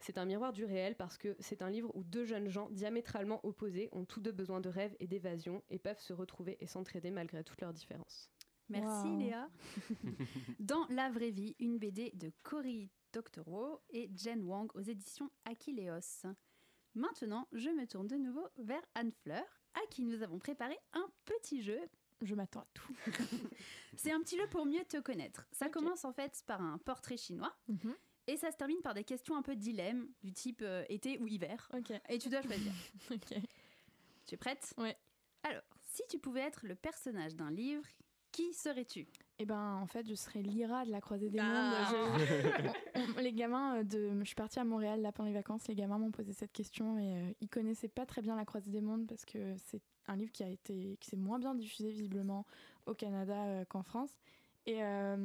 c'est un miroir du réel parce que c'est un livre où deux jeunes gens diamétralement opposés ont tous deux besoin de rêve et d'évasion et peuvent se retrouver et s'entraider malgré toutes leurs différences. Merci wow. Léa. Dans La vraie vie, une BD de Cory Doctorow et Jen Wang aux éditions Aquileos. Maintenant, je me tourne de nouveau vers Anne Fleur, à qui nous avons préparé un petit jeu je m'attends à tout. c'est un petit jeu pour mieux te connaître. Ça okay. commence en fait par un portrait chinois. Mm -hmm. Et ça se termine par des questions un peu dilemme, du type euh, été ou hiver. Okay. Et tu dois choisir. okay. Tu es prête? Oui. Alors, si tu pouvais être le personnage d'un livre, qui serais-tu? Eh ben, en fait, je serais Lyra de la Croisée des Ah. Mondes. Je- on- les gamins de, je suis partie à Montréal là pendant les vacances. Les gamins m'ont posé cette question et euh, ils connaissaient pas très bien la Croisée des Mondes parce que c'est un livre qui a été, qui s'est moins bien diffusé visiblement au Canada euh, qu'en France. Et euh,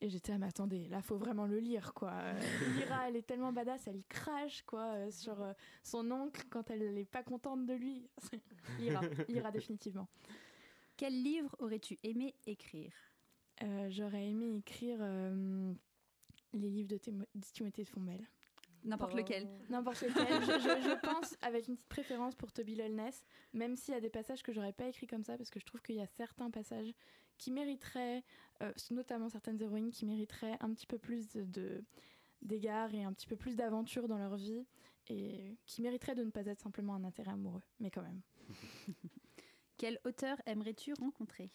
et j'étais là, mais attendez, là, faut vraiment le lire, quoi. Euh, Lyra, elle est tellement badass, elle crache, quoi, euh, sur euh, son oncle quand elle n'est pas contente de lui. Lyra, Lyra définitivement. Quel livre aurais-tu aimé écrire? Euh, J'aurais aimé écrire euh, les livres de Timo- de Timothée Fombelle. N'importe Oh. lequel. N'importe lequel. je, je- je pense avec une petite préférence pour Toby Lolness, même s'il y a des passages que j'aurais pas écrits comme ça, parce que je trouve qu'il y a certains passages qui mériteraient, euh, notamment certaines héroïnes qui mériteraient un petit peu plus de- de- d'égards et un petit peu plus d'aventure dans leur vie, et qui mériteraient de ne pas être simplement un intérêt amoureux, mais quand même. Quel auteur aimerais-tu rencontrer?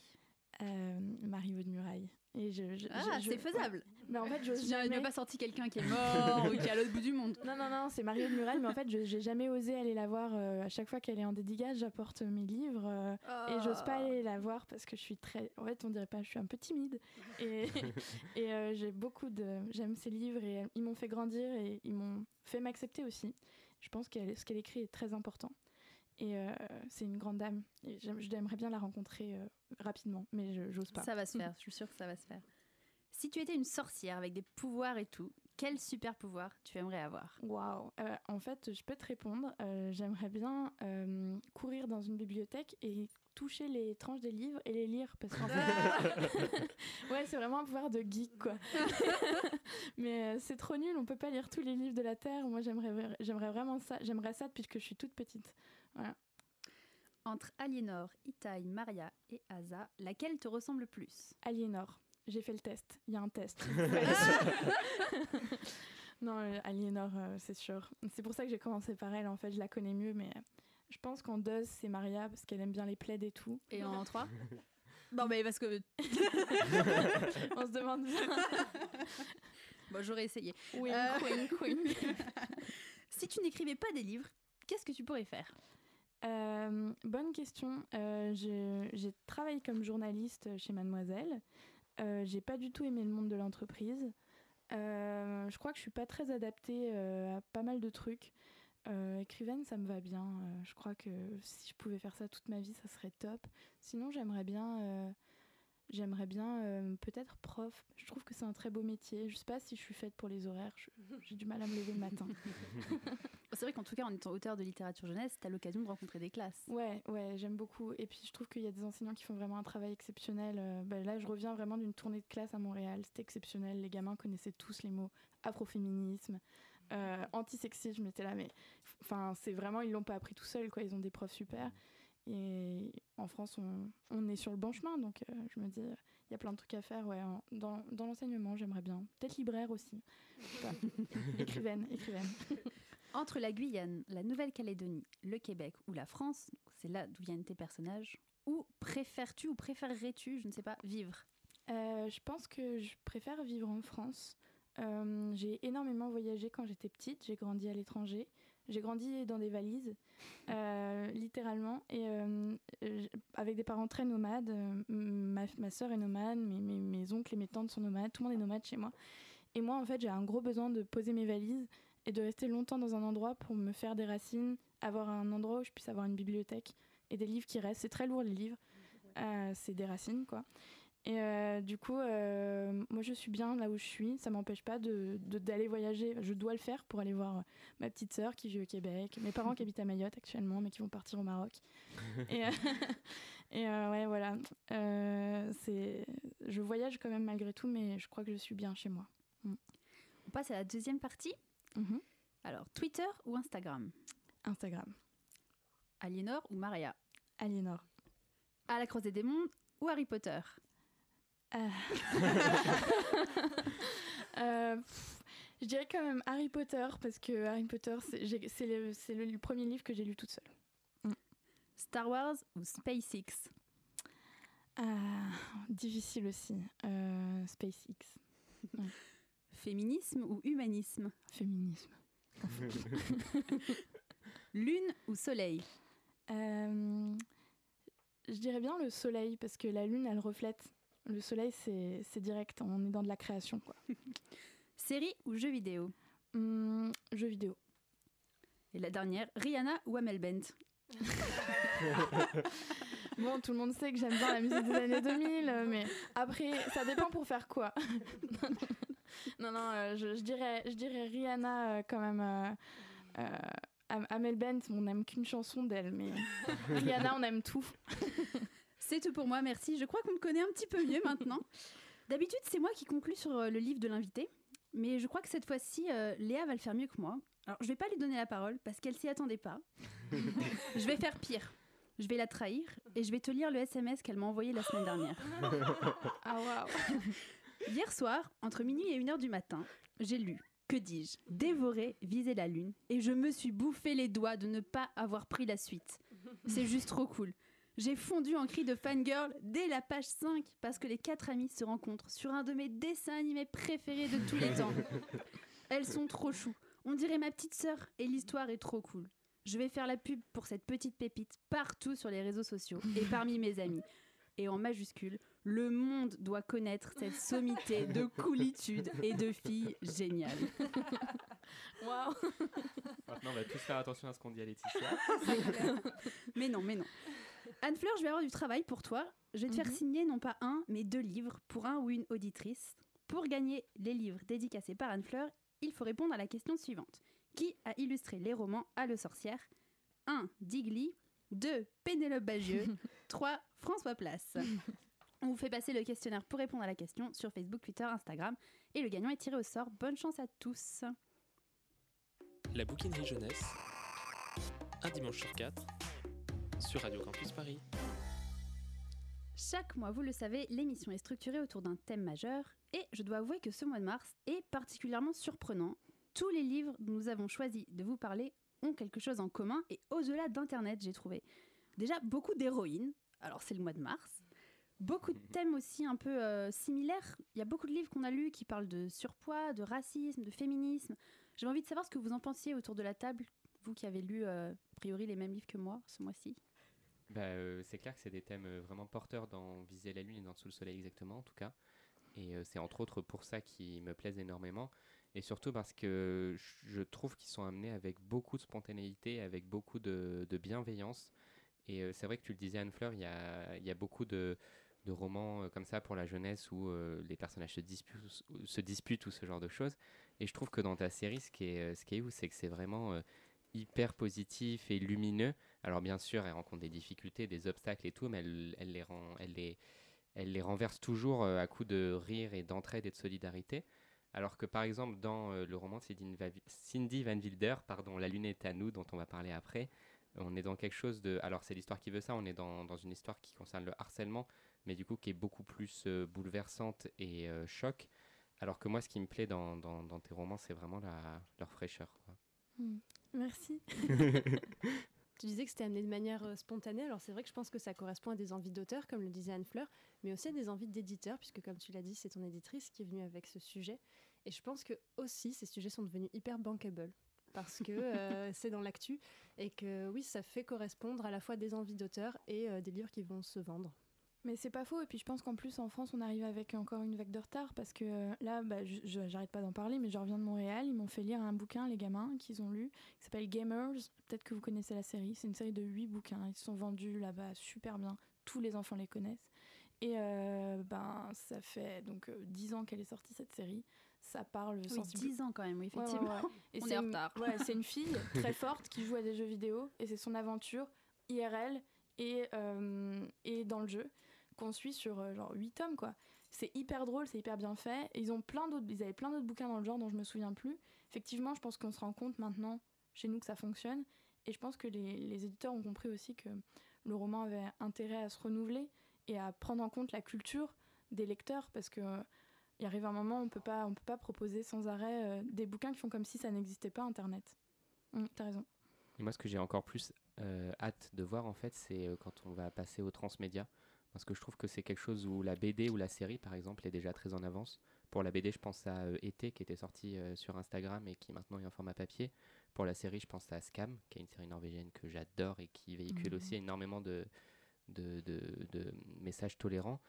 Euh, Mario de Muraille. Et je, je- Ah, c'est faisable. Mais en fait, jamais. pas sorti quelqu'un qui est mort ou qui est à l'autre bout du monde. Non, non, non, c'est Mario de Muraille, mais en fait, je- j'ai jamais osé aller la voir. euh, à chaque fois qu'elle est en dédicace, j'apporte mes livres euh, et j'ose pas aller la voir parce que je suis très. En fait, on dirait pas, je suis un peu timide. Et, et euh, j'ai beaucoup de. J'aime ses livres et euh, ils m'ont fait grandir et ils m'ont fait m'accepter aussi. Je pense que ce qu'elle écrit est très important. Et euh, c'est une grande dame. Et j'aime- j'aimerais bien la rencontrer euh, rapidement, mais je- j'ose pas. Ça va se faire, je suis sûre que ça va se faire. Si tu étais une sorcière avec des pouvoirs et tout, quel super pouvoir tu aimerais avoir? Waouh Euh, En fait, je peux te répondre. Euh, J'aimerais bien courir dans une bibliothèque et toucher les tranches des livres et les lire parce qu'en fait, ouais, c'est vraiment un pouvoir de geek quoi. Mais euh, c'est trop nul, on peut pas lire tous les livres de la terre. Moi, j'aimerais vraiment ça. J'aimerais ça depuis que je suis toute petite. Entre Aliénor, Itaï, Maria et Asa, laquelle te ressemble le plus? Aliénor, j'ai fait le test. Il y a un test. non, euh, Aliénor, euh, c'est sûr. C'est pour ça que j'ai commencé par elle. En fait, je la connais mieux, mais euh, je pense qu'en deux, c'est Maria parce qu'elle aime bien les plaids et tout. Et en trois? Non mais parce que On se demande bien. bon, j'aurais essayé. Wink, Euh. wink, wink. Si tu n'écrivais pas des livres, qu'est-ce que tu pourrais faire? Euh, bonne question. Euh, j'ai travaillé comme journaliste chez Mademoiselle. Euh, j'ai pas du tout aimé le monde de l'entreprise. Je crois que je suis pas très adaptée à pas mal de trucs. Écrivaine, ça me va bien. Je crois que si je pouvais faire ça toute ma vie, ça serait top. Sinon, j'aimerais bien, j'aimerais bien euh, peut-être prof. Je trouve que c'est un très beau métier. Je sais pas si je suis faite pour les horaires. J'ai du mal à me lever le matin. C'est vrai qu'en tout cas, en étant auteur de littérature jeunesse, tu as l'occasion de rencontrer des classes. Ouais, ouais, j'aime beaucoup. Et puis je trouve qu'il y a des enseignants qui font vraiment un travail exceptionnel. Euh, bah, là, je reviens vraiment d'une tournée de classe à Montréal. C'était exceptionnel. Les gamins connaissaient tous les mots afroféminisme, euh, antisexisme. J'étais là, mais enfin, c'est vraiment, ils l'ont pas appris tout seuls, quoi. Ils ont des profs super. Et en France, on, on est sur le bon chemin. Donc euh, je me dis, il y a plein de trucs à faire. Ouais, en- dans, dans l'enseignement, j'aimerais bien. Peut-être libraire aussi. Écrivaine, écrivaine. Entre la Guyane, la Nouvelle-Calédonie, le Québec ou la France, c'est là d'où viennent tes personnages, où préfères-tu ou préférerais-tu, je ne sais pas, vivre? Euh, je pense que je préfère vivre en France. Euh, j'ai énormément voyagé quand j'étais petite. J'ai grandi à l'étranger. J'ai grandi dans des valises, euh, littéralement, et euh, avec des parents très nomades. Euh, ma, ma soeur est nomade, mes, mes, oncles et mes tantes sont nomades. Tout le monde est nomade chez moi. Et moi, en fait, j'ai un gros besoin de poser mes valises et de rester longtemps dans un endroit pour me faire des racines, avoir un endroit où je puisse avoir une bibliothèque et des livres qui restent. C'est très lourd les livres. C'est des racines, quoi. Et euh, du coup, euh, moi je suis bien là où je suis. Ça m'empêche pas de de- d'aller voyager. Je dois le faire pour aller voir euh, ma petite sœur qui vit au Québec, mes parents qui habitent à Mayotte actuellement, mais qui vont partir au Maroc. et euh, et euh, ouais, voilà. Euh, c'est, je voyage quand même malgré tout, mais je crois que je suis bien chez moi. On passe à la deuxième partie. Mhm. Alors, Twitter ou Instagram? Instagram. Aliénor ou Maria? Aliénor. À la croisée des mondes ou Harry Potter? Euh, pff, je dirais quand même Harry Potter parce que Harry Potter, c'est le, c'est le- le premier livre que j'ai lu toute seule. Star Wars ou SpaceX? Ah, difficile aussi. Euh, SpaceX. Féminisme ou humanisme? Féminisme. Lune ou soleil? Euh, je dirais bien le soleil parce que la lune, elle reflète. Le soleil, c'est direct. On est dans de la création, quoi. Série ou jeu vidéo? Hum, jeux vidéo. Et la dernière, Rihanna ou Amel Bent? Bon, tout le monde sait que j'aime bien la musique des années 2000, euh, mais après, ça dépend pour faire quoi. non, non, euh, je, je dirais, je dirais Rihanna euh, quand même. euh, Am- Amel Bent, on n'aime qu'une chanson d'elle, mais Rihanna, on aime tout. C'est tout pour moi, merci. Je crois qu'on me connaît un petit peu mieux maintenant. D'habitude, c'est moi qui conclue sur euh, le livre de l'invité, mais je crois que cette fois-ci, euh, Léa va le faire mieux que moi. Alors, je vais pas lui donner la parole parce qu'elle s'y attendait pas. je vais faire pire. Je vais la trahir et je vais te lire le SMS qu'elle m'a envoyé la semaine dernière. Ah waouh Hier soir, entre minuit et 1h du matin, j'ai lu, que dis-je, dévoré, viser la lune, et je me suis bouffé les doigts de ne pas avoir pris la suite. C'est juste trop cool. J'ai fondu en cri de fangirl dès la page 5 parce que les quatre amies se rencontrent sur un de mes dessins animés préférés de tous les temps. Elles sont trop chou. On dirait ma petite sœur et l'histoire est trop cool. Je vais faire la pub pour cette petite pépite partout sur les réseaux sociaux et parmi mes amis. Et en majuscule, le monde doit connaître cette sommité de coolitude et de filles géniales. Waouh Maintenant, on va tous faire attention à ce qu'on dit à Laetitia. Mais non, mais non. Anne-Fleur, je vais avoir du travail pour toi. Je vais te faire Mhm. signer non pas un, mais deux livres pour un ou une auditrice. Pour gagner les livres dédicacés par Anne-Fleur, il faut répondre à la question suivante. Qui a illustré les romans À le sorcière? 1. Digli 2. Pénélope Bagieux 3. François Place On vous fait passer le questionnaire pour répondre à la question sur Facebook, Twitter, Instagram. Et le gagnant est tiré au sort. Bonne chance à tous. La bouquinerie jeunesse, un dimanche sur quatre, sur Radio Campus Paris. Chaque mois, vous le savez, l'émission est structurée autour d'un thème majeur et je dois avouer que ce mois de mars est particulièrement surprenant. Tous les livres dont nous avons choisi de vous parler ont quelque chose en commun et au-delà d'Internet, j'ai trouvé. Déjà, beaucoup d'héroïnes, alors c'est le mois de mars. Beaucoup de thèmes aussi un peu euh, similaires. Il y a beaucoup de livres qu'on a lus qui parlent de surpoids, de racisme, de féminisme. J'ai envie de savoir ce que vous en pensiez autour de la table, vous qui avez lu euh, a priori les mêmes livres que moi ce mois-ci. Bah, euh, c'est clair que c'est des thèmes euh, vraiment porteurs dans Viser la Lune et dans Sous le Soleil exactement en tout cas. Et euh, c'est entre autres pour ça qu'ils me plaisent énormément. Et surtout parce que je- trouve qu'ils sont amenés avec beaucoup de spontanéité, avec beaucoup de, bienveillance. Et c'est vrai que tu le disais Anne-Fleur, il y a, il y a beaucoup de, romans comme ça pour la jeunesse où les personnages se disputent, ou ce genre de choses. Et je trouve que dans ta série, ce qui est, ce qui est ouf, c'est que c'est vraiment hyper positif et lumineux. Alors bien sûr, elle rencontre des difficultés, des obstacles et tout, mais elle, elle les, rend, elle, les, elle les renverse toujours euh, à coups de rire et d'entraide et de solidarité. Alors que par exemple dans euh, le roman de Cindy Van- Wilder, pardon, La Lune est à nous, dont on va parler après, on est dans quelque chose de... Alors c'est l'histoire qui veut ça, on est dans, dans une histoire qui concerne le harcèlement, mais du coup qui est beaucoup plus euh, bouleversante et euh, choc. Alors que moi, ce qui me plaît dans, dans, dans tes romans, c'est vraiment la, leur fraîcheur. quoi. Merci. Tu disais que c'était amené de manière euh, spontanée, alors c'est vrai que je pense que ça correspond à des envies d'auteur, comme le disait Anne-Fleur, mais aussi à des envies d'éditeur, puisque comme tu l'as dit, c'est ton éditrice qui est venue avec ce sujet. Et je pense que aussi, ces sujets sont devenus hyper bankable, parce que euh, c'est dans l'actu, et que oui, ça fait correspondre à la fois des envies d'auteur et euh, des livres qui vont se vendre. Mais c'est pas faux. Et puis je pense qu'en plus en France, on arrive avec encore une vague de retard parce que euh, là, bah, j'arrête pas d'en parler, mais je reviens de Montréal. Ils m'ont fait lire un bouquin, les gamins, qu'ils ont lu, qui s'appelle Gamers. Peut-être que vous connaissez la série. C'est une série de huit bouquins. Ils sont vendus là-bas super bien. Tous les enfants les connaissent. Et euh, ben, ça fait donc euh, 10 ans qu'elle est sortie cette série. Ça parle Oui, sensible- 10 ans quand même, oui, Ouais, ouais, effectivement. ouais. Et On c'est est en retard. ouais, c'est une fille très forte qui joue à des jeux vidéo et c'est son aventure IRL et, euh, et dans le jeu qu'on suit sur euh, genre 8 tomes quoi. C'est hyper drôle, c'est hyper bien fait. Et ils ont plein d'autres, ils avaient plein d'autres bouquins dans le genre dont je me souviens plus. Effectivement, je pense qu'on se rend compte maintenant chez nous que ça fonctionne. Et je pense que les, éditeurs ont compris aussi que le roman avait intérêt à se renouveler et à prendre en compte la culture des lecteurs parce que il arrive un moment on peut pas on peut pas proposer sans arrêt euh, des bouquins qui font comme si ça n'existait pas internet. Hum, T'as raison. Moi, ce que j'ai encore plus euh, hâte de voir, en fait, c'est quand on va passer au transmédia. Parce que je trouve que c'est quelque chose où la BD ou la série, par exemple, est déjà très en avance. Pour la BD, je pense à euh, Été, qui était sorti euh, sur Instagram et qui maintenant est en format papier. Pour la série, je pense à Scam, qui est une série norvégienne que j'adore et qui véhicule Mhm. aussi énormément de, de, de- de messages tolérants.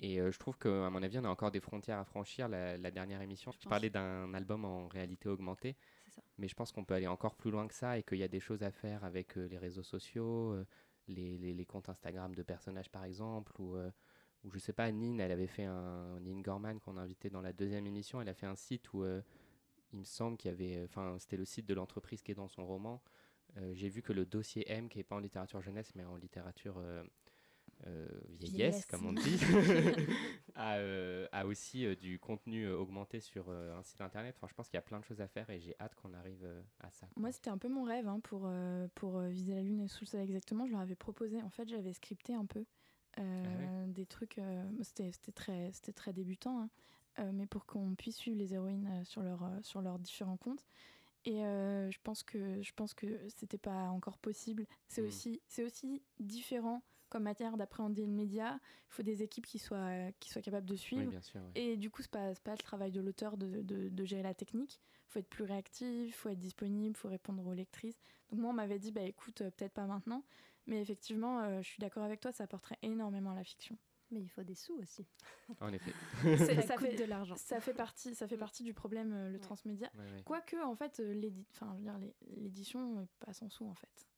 Et euh, je trouve qu'à mon avis, on a encore des frontières à franchir. La, la dernière émission, Je je parlais d'un album en réalité augmentée. Ça. Mais je pense qu'on peut aller encore plus loin que ça et qu'il y a des choses à faire avec euh, les réseaux sociaux, les, les- comptes Instagram de personnages par exemple, ou, euh, ou je sais pas, Nine, elle avait fait un. Nine Gorman qu'on a invité dans la deuxième émission, elle a fait un site où euh, il me semble qu'il y avait. Enfin, c'était le site de l'entreprise qui est dans son roman. Euh, J'ai vu que le dossier M, qui est pas en littérature jeunesse, mais en littérature. Euh, vieillesse, comme on dit, a, euh, a aussi euh, du contenu euh, augmenté sur un site internet. Enfin, je pense qu'il y a plein de choses à faire et j'ai hâte qu'on arrive à ça. quoi. Moi, c'était un peu mon rêve hein, pour, pour viser la lune et sous le soleil exactement. Je leur avais proposé, en fait, j'avais scripté un peu euh, des trucs. c'était très, c'était très débutant, hein, mais pour qu'on puisse suivre les héroïnes sur, leur, sur leurs différents comptes. Et je pense que je pense que c'était pas encore possible. C'est Mm. aussi c'est aussi différent comme matière d'appréhender le média, il faut des équipes qui soient, qui soient capables de Oui, suivre. bien sûr. ouais. Et du coup, c'est pas, c'est pas le travail de l'auteur de, de- de gérer la technique. Il faut être plus réactif, il faut être disponible, il faut répondre aux lectrices. Donc moi, on m'avait dit, bah écoute, euh, peut-être pas maintenant. Mais effectivement, euh, je suis d'accord avec toi, ça apporterait énormément à la fiction. Mais il faut des sous aussi. En effet. Ça, ça, coûte fait, de l'argent. ça, fait partie, ça fait partie du problème, euh, le Ouais. transmédia. Ouais, ouais. Quoique, en fait, l'édi- enfin, je veux dire, l'é- l'édition est pas sans sous, en fait.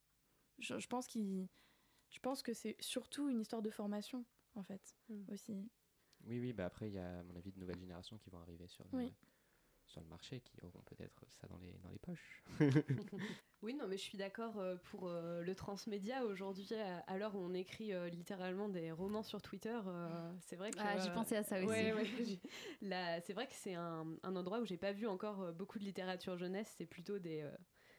Je, je pense qu'il, je pense que c'est surtout une histoire de formation, en fait, Mm. aussi. Oui, oui, bah après, il y a, à mon avis, de nouvelles générations qui vont arriver sur le, Oui. sur le marché, qui auront peut-être ça dans les, dans les poches. Oui, non, mais je suis d'accord euh, pour euh, le transmédia aujourd'hui, à, l'heure où on écrit euh, littéralement des romans sur Twitter. c'est vrai que. Ah, j'ai euh, pensé à ça aussi. Ouais, ouais, c'est vrai que c'est un, un endroit où j'ai pas vu encore beaucoup de littérature jeunesse. C'est plutôt des, euh,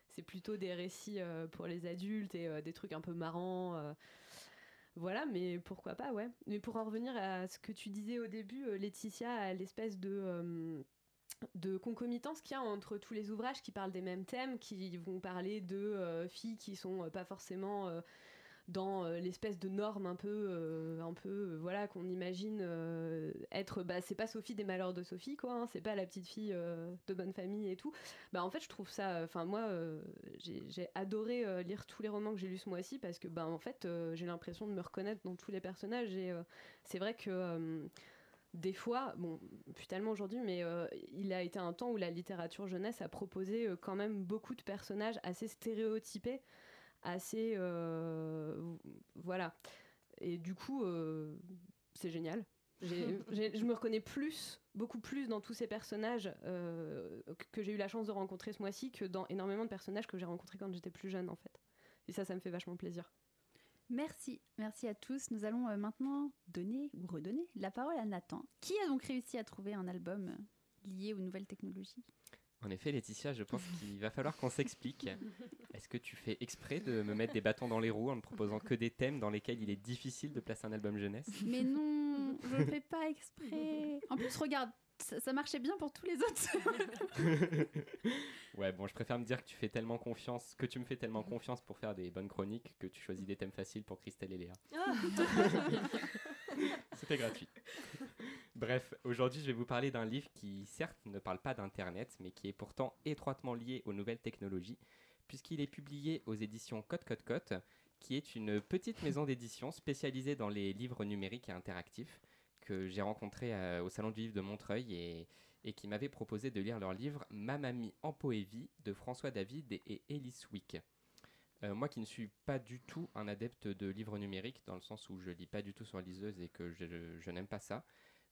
c'est plutôt des récits euh, pour les adultes et euh, des trucs un peu marrants. euh. voilà, mais pourquoi pas, ouais. Mais pour en revenir à ce que tu disais au début, Laetitia, à l'espèce de de concomitance qu'il y a entre tous les ouvrages qui parlent des mêmes thèmes, qui vont parler de filles qui sont pas forcément dans euh, l'espèce de norme un peu, euh, un peu euh, voilà, qu'on imagine être. Bah, c'est pas Sophie des malheurs de Sophie, quoi. hein, c'est pas la petite fille de bonne famille et tout. Bah, en fait, je trouve ça. Enfin, moi, j'ai adoré lire tous les romans que j'ai lus ce mois-ci parce que, bah, en fait, j'ai l'impression de me reconnaître dans tous les personnages et c'est vrai que. des fois, bon, plus tellement aujourd'hui, mais il a été un temps où la littérature jeunesse a proposé quand même beaucoup de personnages assez stéréotypés, assez. euh, voilà. Et du coup, euh, c'est génial. Je me reconnais plus, beaucoup plus dans tous ces personnages euh, que- j'ai eu la chance de rencontrer ce mois-ci que dans énormément de personnages que j'ai rencontrés quand j'étais plus jeune, en fait. Et ça, ça me fait vachement plaisir. Merci, merci à tous. Nous allons maintenant donner ou redonner la parole à Nathan, qui a donc réussi à trouver un album lié aux nouvelles technologies. En effet, Laetitia, je pense qu'il va falloir qu'on s'explique. Est-ce que tu fais exprès de me mettre des bâtons dans les roues en ne proposant que des thèmes dans lesquels il est difficile de placer un album jeunesse? Mais non, je ne fais pas exprès. En plus, regarde, ça, ça marchait bien pour tous les autres. Ouais, bon, je préfère me dire que tu fais tellement confiance, que tu me fais tellement confiance pour faire des bonnes chroniques que tu choisis des thèmes faciles pour Christelle et Léa. C'était gratuit. Bref, aujourd'hui, je vais vous parler d'un livre qui, certes, ne parle pas d'Internet, mais qui est pourtant étroitement lié aux nouvelles technologies, puisqu'il est publié aux éditions Cote Cote Cote, qui est une petite maison d'édition spécialisée dans les livres numériques et interactifs, que j'ai rencontré euh, au Salon du Livre de Montreuil et, qui m'avait proposé de lire leur livre Ma mamie en poésie de François David et, Ellis Wick. Euh, moi qui ne suis pas du tout un adepte de livres numériques, dans le sens où je lis pas du tout sur liseuse et que je n'aime pas ça,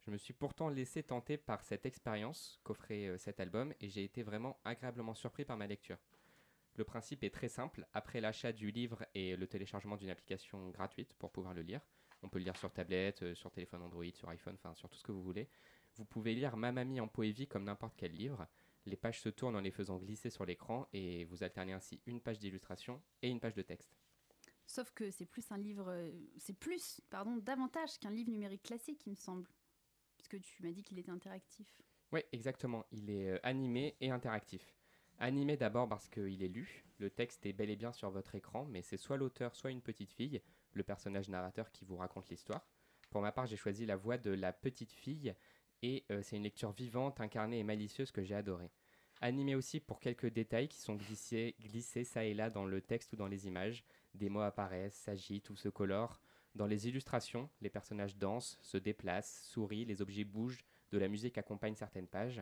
je me suis pourtant laissé tenter par cette expérience qu'offrait euh, cet album et j'ai été vraiment agréablement surpris par ma lecture. Le principe est très simple. Après l'achat du livre et le téléchargement d'une application gratuite pour pouvoir le lire, on peut le lire sur tablette, euh, sur téléphone Android, sur iPhone, enfin sur tout ce que vous voulez. Vous pouvez lire Ma mamie en poésie comme n'importe quel livre. Les pages se tournent en les faisant glisser sur l'écran et vous alternez ainsi une page d'illustration et une page de texte. Sauf que c'est plus un livre, euh, c'est plus, pardon, davantage qu'un livre numérique classique, il me semble. Puisque tu m'as dit qu'il était interactif. Oui, exactement. Il est euh, animé et interactif. Animé d'abord parce qu'il est lu. Le texte est bel et bien sur votre écran, mais c'est soit l'auteur, soit une petite fille, le personnage narrateur qui vous raconte l'histoire. Pour ma part, j'ai choisi la voix de la petite fille et euh, c'est une lecture vivante, incarnée et malicieuse que j'ai adorée. Animé aussi pour quelques détails qui sont glissés, glissés ça et là dans le texte ou dans les images. Des mots apparaissent, s'agitent ou se colorent. Dans les illustrations, les personnages dansent, se déplacent, sourient, les objets bougent, de la musique accompagne certaines pages.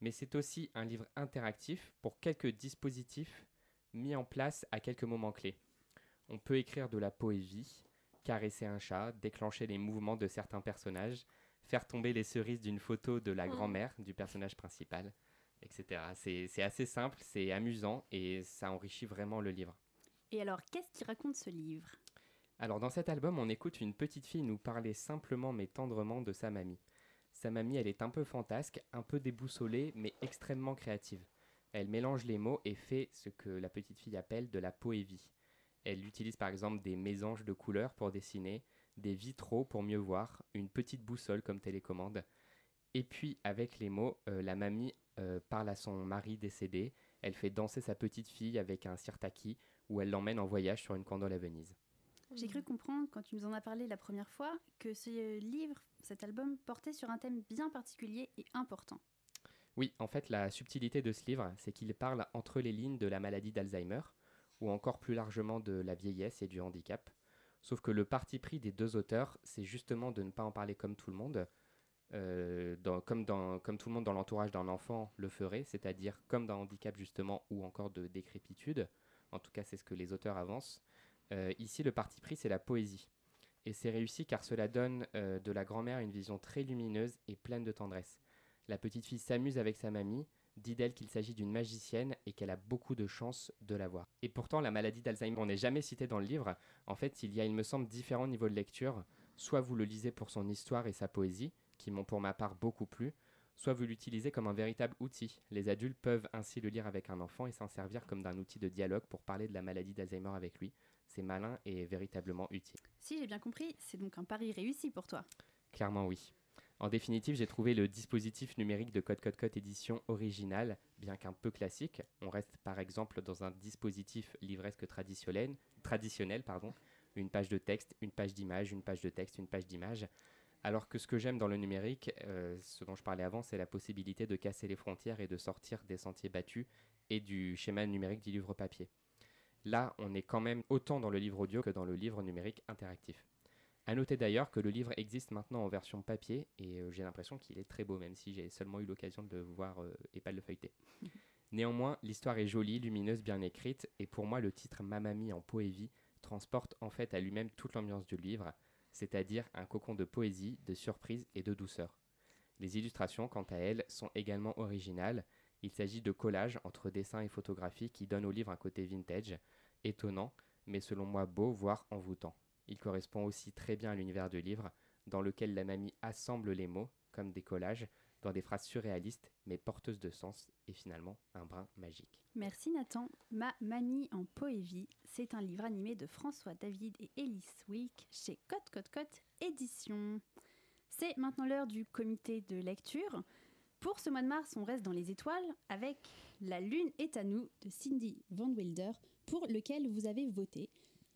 Mais c'est aussi un livre interactif pour quelques dispositifs mis en place à quelques moments clés. On peut écrire de la poésie, caresser un chat, déclencher les mouvements de certains personnages, faire tomber les cerises d'une photo de la grand-mère du personnage principal, etc. C'est c'est assez simple, c'est amusant et ça enrichit vraiment le livre. Et alors, qu'est-ce qui raconte ce livre? Alors dans cet album, on écoute une petite fille nous parler simplement mais tendrement de sa mamie. Sa mamie, elle est un peu fantasque, un peu déboussolée, mais extrêmement créative. Elle mélange les mots et fait ce que la petite fille appelle de la poésie. Elle utilise par exemple des mésanges de couleurs pour dessiner, des vitraux pour mieux voir, une petite boussole comme télécommande. Et puis avec les mots, euh, la mamie euh, parle à son mari décédé, elle fait danser sa petite fille avec un sirtaki ou elle l'emmène en voyage sur une gondole à Venise. J'ai cru comprendre, quand tu nous en as parlé la première fois, que ce livre, cet album, portait sur un thème bien particulier et important. Oui, en fait, la subtilité de ce livre, c'est qu'il parle entre les lignes de la maladie d'Alzheimer, ou encore plus largement de la vieillesse et du handicap. Sauf que le parti pris des deux auteurs, c'est justement de ne pas en parler comme tout le monde, euh, comme, comme tout le monde dans l'entourage d'un enfant le ferait, c'est-à-dire comme d'un handicap justement, ou encore de décrépitude. En tout cas, c'est ce que les auteurs avancent. Euh, ici, le parti pris, c'est la poésie. Et c'est réussi car cela donne euh, de la grand-mère une vision très lumineuse et pleine de tendresse. La petite fille s'amuse avec sa mamie, dit d'elle qu'il s'agit d'une magicienne et qu'elle a beaucoup de chance de la voir. Et pourtant, la maladie d'Alzheimer, n'est jamais cité dans le livre. En fait, il y a, il me semble, différents niveaux de lecture. Soit vous le lisez pour son histoire et sa poésie, qui m'ont pour ma part beaucoup plu, soit vous l'utilisez comme un véritable outil. Les adultes peuvent ainsi le lire avec un enfant et s'en servir comme d'un outil de dialogue pour parler de la maladie d'Alzheimer avec lui c'est malin et véritablement utile. Si j'ai bien compris, c'est donc un pari réussi pour toi. Clairement oui. En définitive, j'ai trouvé le dispositif numérique de Code Code Code édition original, bien qu'un peu classique. On reste par exemple dans un dispositif livresque traditionnel, traditionnel pardon, une page de texte, une page d'image, une page de texte, une page d'image. Alors que ce que j'aime dans le numérique, euh, ce dont je parlais avant, c'est la possibilité de casser les frontières et de sortir des sentiers battus et du schéma numérique du livre papier. Là, on est quand même autant dans le livre audio que dans le livre numérique interactif. A noter d'ailleurs que le livre existe maintenant en version papier et euh, j'ai l'impression qu'il est très beau, même si j'ai seulement eu l'occasion de le voir euh, et pas de le feuilleter. Néanmoins, l'histoire est jolie, lumineuse, bien écrite et pour moi, le titre Mamami en poésie transporte en fait à lui-même toute l'ambiance du livre, c'est-à-dire un cocon de poésie, de surprise et de douceur. Les illustrations, quant à elles, sont également originales il s'agit de collages entre dessin et photographie qui donnent au livre un côté vintage, étonnant, mais selon moi beau, voire envoûtant. Il correspond aussi très bien à l'univers du livre, dans lequel la mamie assemble les mots, comme des collages, dans des phrases surréalistes, mais porteuses de sens, et finalement un brin magique. Merci Nathan. Ma mamie en poésie, c'est un livre animé de François David et Elise Wick chez Cote Cote Cote Édition. C'est maintenant l'heure du comité de lecture. Pour ce mois de mars, on reste dans les étoiles avec La Lune est à nous de Cindy Van Wilder, pour lequel vous avez voté.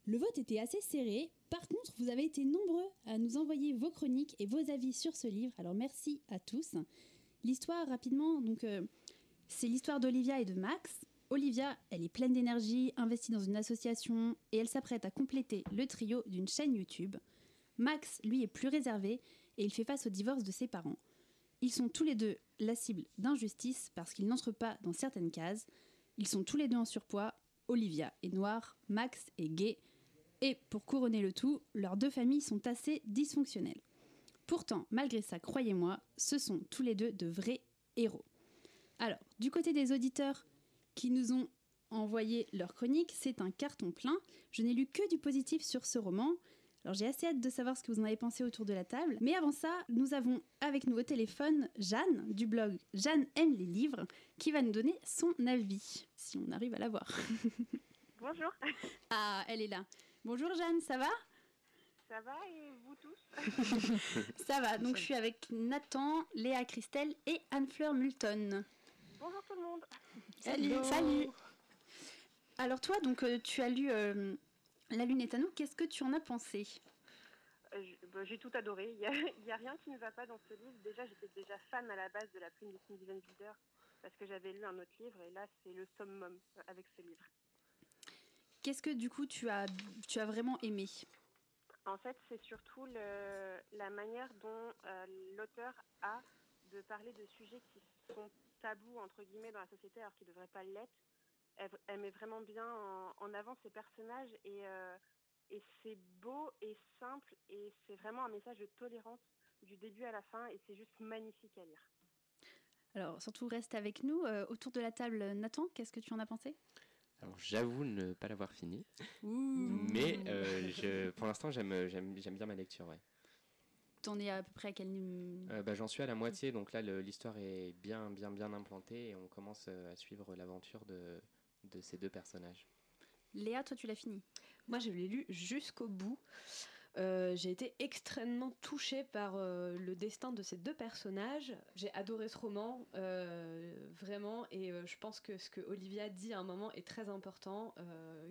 Le vote était assez serré. Par contre, vous avez été nombreux à nous envoyer vos chroniques et vos avis sur ce livre. Alors merci à tous. L'histoire, rapidement, donc euh, c'est l'histoire d'Olivia et de Max. Olivia, elle est pleine d'énergie, investie dans une association et elle s'apprête à compléter le trio d'une chaîne YouTube. Max, lui, est plus réservé et il fait face au divorce de ses parents. Ils sont tous les deux la cible d'injustice parce qu'ils n'entrent pas dans certaines cases. Ils sont tous les deux en surpoids. Olivia est noire, Max est gay. Et pour couronner le tout, leurs deux familles sont assez dysfonctionnelles. Pourtant, malgré ça, croyez-moi, ce sont tous les deux de vrais héros. Alors, du côté des auditeurs qui nous ont envoyé leur chronique, c'est un carton plein. Je n'ai lu que du positif sur ce roman. Alors j'ai assez hâte de savoir ce que vous en avez pensé autour de la table. Mais avant ça, nous avons avec nous au téléphone Jeanne du blog Jeanne aime les livres qui va nous donner son avis, si on arrive à la voir. Bonjour. Ah, elle est là. Bonjour Jeanne, ça va? Ça va et vous tous? Ça va, donc je suis avec Nathan, Léa Christelle et Anne-Fleur Multon. Bonjour tout le monde. Salut. Salut. Alors toi, donc euh, tu as lu euh, la Lune est à nous, qu'est-ce que tu en as pensé? Euh, bah, J'ai tout adoré. Il n'y a, rien qui ne va pas dans ce livre. Déjà, j'étais déjà fan à la base de La Plume de Cindy Van parce que j'avais lu un autre livre et là, c'est le summum avec ce livre. Qu'est-ce que du coup tu as, tu as vraiment aimé? En fait, c'est surtout la manière dont euh, l'auteur a de parler de sujets qui sont tabous entre guillemets dans la société alors qu'ils ne devraient pas l'être elle, met vraiment bien en, avant ses personnages euh, et, c'est beau et simple et c'est vraiment un message de tolérance du début à la fin et c'est juste magnifique à lire. Alors surtout reste avec nous euh, autour de la table Nathan, qu'est-ce que tu en as pensé? Alors j'avoue ne pas l'avoir fini, mais euh, je, pour l'instant j'aime, j'aime, bien ma lecture. Ouais. T'en es à peu près à quel euh, bah, J'en suis à la moitié, donc là l'histoire est bien bien bien implantée et on commence à suivre l'aventure de, de ces deux personnages. Léa, toi tu l'as fini? Moi je l'ai lu jusqu'au bout. Euh, j'ai été extrêmement touchée par euh, le destin de ces deux personnages. J'ai adoré ce roman, euh, vraiment, et je pense que ce que Olivia dit à un moment est très important.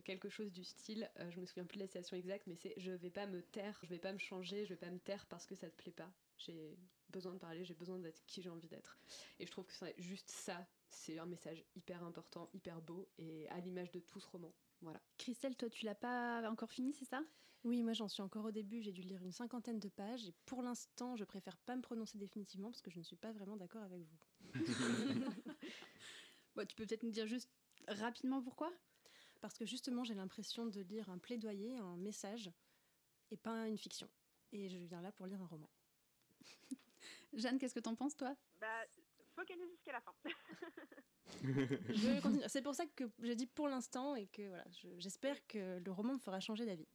quelque chose du style, je me souviens plus de la citation exacte, mais c'est je vais pas me taire, je vais pas me changer, je vais pas me taire parce que ça te plaît pas. J'ai besoin de parler, j'ai besoin d'être qui j'ai envie d'être. Et je trouve que c'est juste ça, c'est un message hyper important, hyper beau, et à l'image de tout ce roman. Voilà. Christelle, toi, tu l'as pas encore fini, c'est ça? Oui, moi j'en suis encore au début. J'ai dû lire une cinquantaine de pages et pour l'instant, je préfère pas me prononcer définitivement parce que je ne suis pas vraiment d'accord avec vous. bon, tu peux peut-être nous dire juste rapidement pourquoi? Parce que justement, j'ai l'impression de lire un plaidoyer, un message et pas une fiction. Et je viens là pour lire un roman. Jeanne, qu'est-ce que t'en penses, toi? Bah, focalise jusqu'à la fin. je continue. C'est pour ça que j'ai dit pour l'instant et que voilà, j'espère que le roman me fera changer d'avis.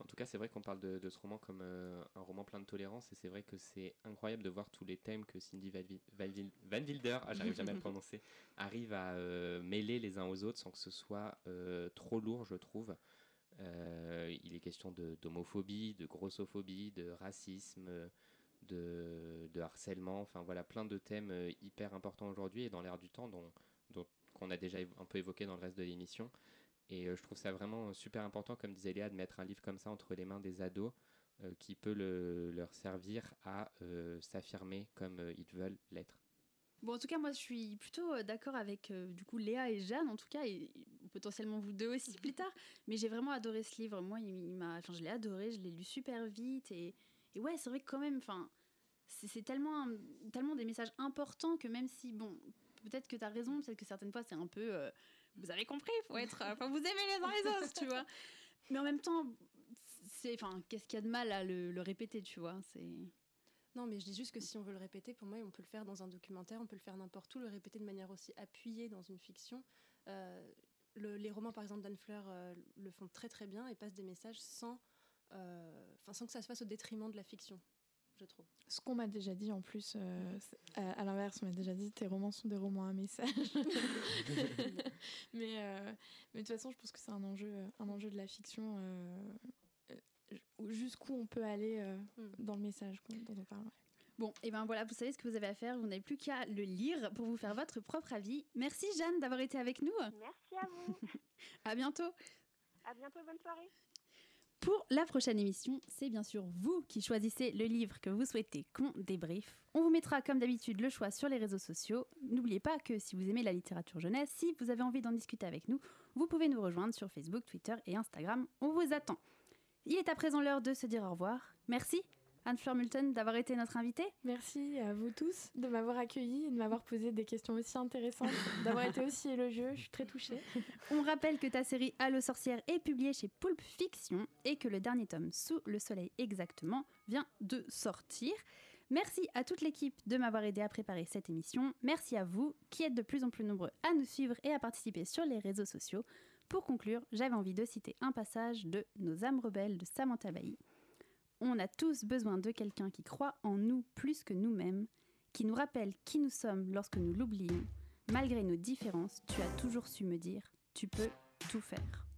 En tout cas, c'est vrai qu'on parle de, ce roman comme euh, un roman plein de tolérance et c'est vrai que c'est incroyable de voir tous les thèmes que Cindy Van, Wilder, ah, j'arrive jamais à le prononcer, arrive à euh, mêler les uns aux autres sans que ce soit euh, trop lourd, je trouve. il est question d'homophobie, de, grossophobie, de racisme, de, harcèlement, enfin voilà, plein de thèmes hyper importants aujourd'hui et dans l'air du temps dont, qu'on a déjà un peu évoqué dans le reste de l'émission. Et euh, je trouve ça vraiment super important, comme disait Léa, de mettre un livre comme ça entre les mains des ados euh, qui peut leur servir à euh, s'affirmer comme ils veulent l'être. Bon, en tout cas, moi, je suis plutôt d'accord avec du coup Léa et Jeanne, en tout cas, et potentiellement vous deux aussi plus tard. Mais j'ai vraiment adoré ce livre. Moi, il, m'a, enfin, je l'ai adoré, je l'ai lu super vite et, et ouais, c'est vrai que quand même, enfin, c'est tellement, tellement des messages importants que même si, bon, peut-être que tu as raison, peut-être que certaines fois c'est un peu. Euh, vous avez compris, faut être. Enfin, vous aimez les uns les autres, tu vois. Mais en même temps, c'est. Enfin, qu'est-ce qu'il y a de mal à le, répéter, tu vois C'est. Non, mais je dis juste que si on veut le répéter, pour moi, on peut le faire dans un documentaire, on peut le faire n'importe où, le répéter de manière aussi appuyée dans une fiction. Euh, les romans, par exemple, d'Anne Fleur euh, le font très très bien et passent des messages sans, enfin, sans que ça se fasse au détriment de la fiction je trouve. Ce qu'on m'a déjà dit en plus, euh, à, l'inverse, on m'a déjà dit tes romans sont des romans à message. mais, euh, mais de toute façon, je pense que c'est un enjeu, un enjeu de la fiction. Euh, jusqu'où on peut aller mm. dans le message dont on parle. Bon, et ben voilà, vous savez ce que vous avez à faire. Vous n'avez plus qu'à le lire pour vous faire votre propre avis. Merci Jeanne d'avoir été avec nous. Merci à vous. à bientôt. À bientôt, bonne soirée. Pour la prochaine émission, c'est bien sûr vous qui choisissez le livre que vous souhaitez qu'on débriefe. On vous mettra comme d'habitude le choix sur les réseaux sociaux. N'oubliez pas que si vous aimez la littérature jeunesse, si vous avez envie d'en discuter avec nous, vous pouvez nous rejoindre sur Facebook, Twitter et Instagram. On vous attend. Il est à présent l'heure de se dire au revoir. Merci Anne-Fleur Multon, d'avoir été notre invitée. Merci à vous tous de m'avoir accueilli et de m'avoir posé des questions aussi intéressantes, d'avoir été aussi élogieux. Je suis très touchée. On rappelle que ta série Allo sorcière est publiée chez Pulp Fiction et que le dernier tome, Sous le soleil exactement, vient de sortir. Merci à toute l'équipe de m'avoir aidé à préparer cette émission. Merci à vous qui êtes de plus en plus nombreux à nous suivre et à participer sur les réseaux sociaux. Pour conclure, j'avais envie de citer un passage de Nos âmes rebelles de Samantha Bailly. On a tous besoin de quelqu'un qui croit en nous plus que nous-mêmes, qui nous rappelle qui nous sommes lorsque nous l'oublions. Malgré nos différences, tu as toujours su me dire, tu peux tout faire.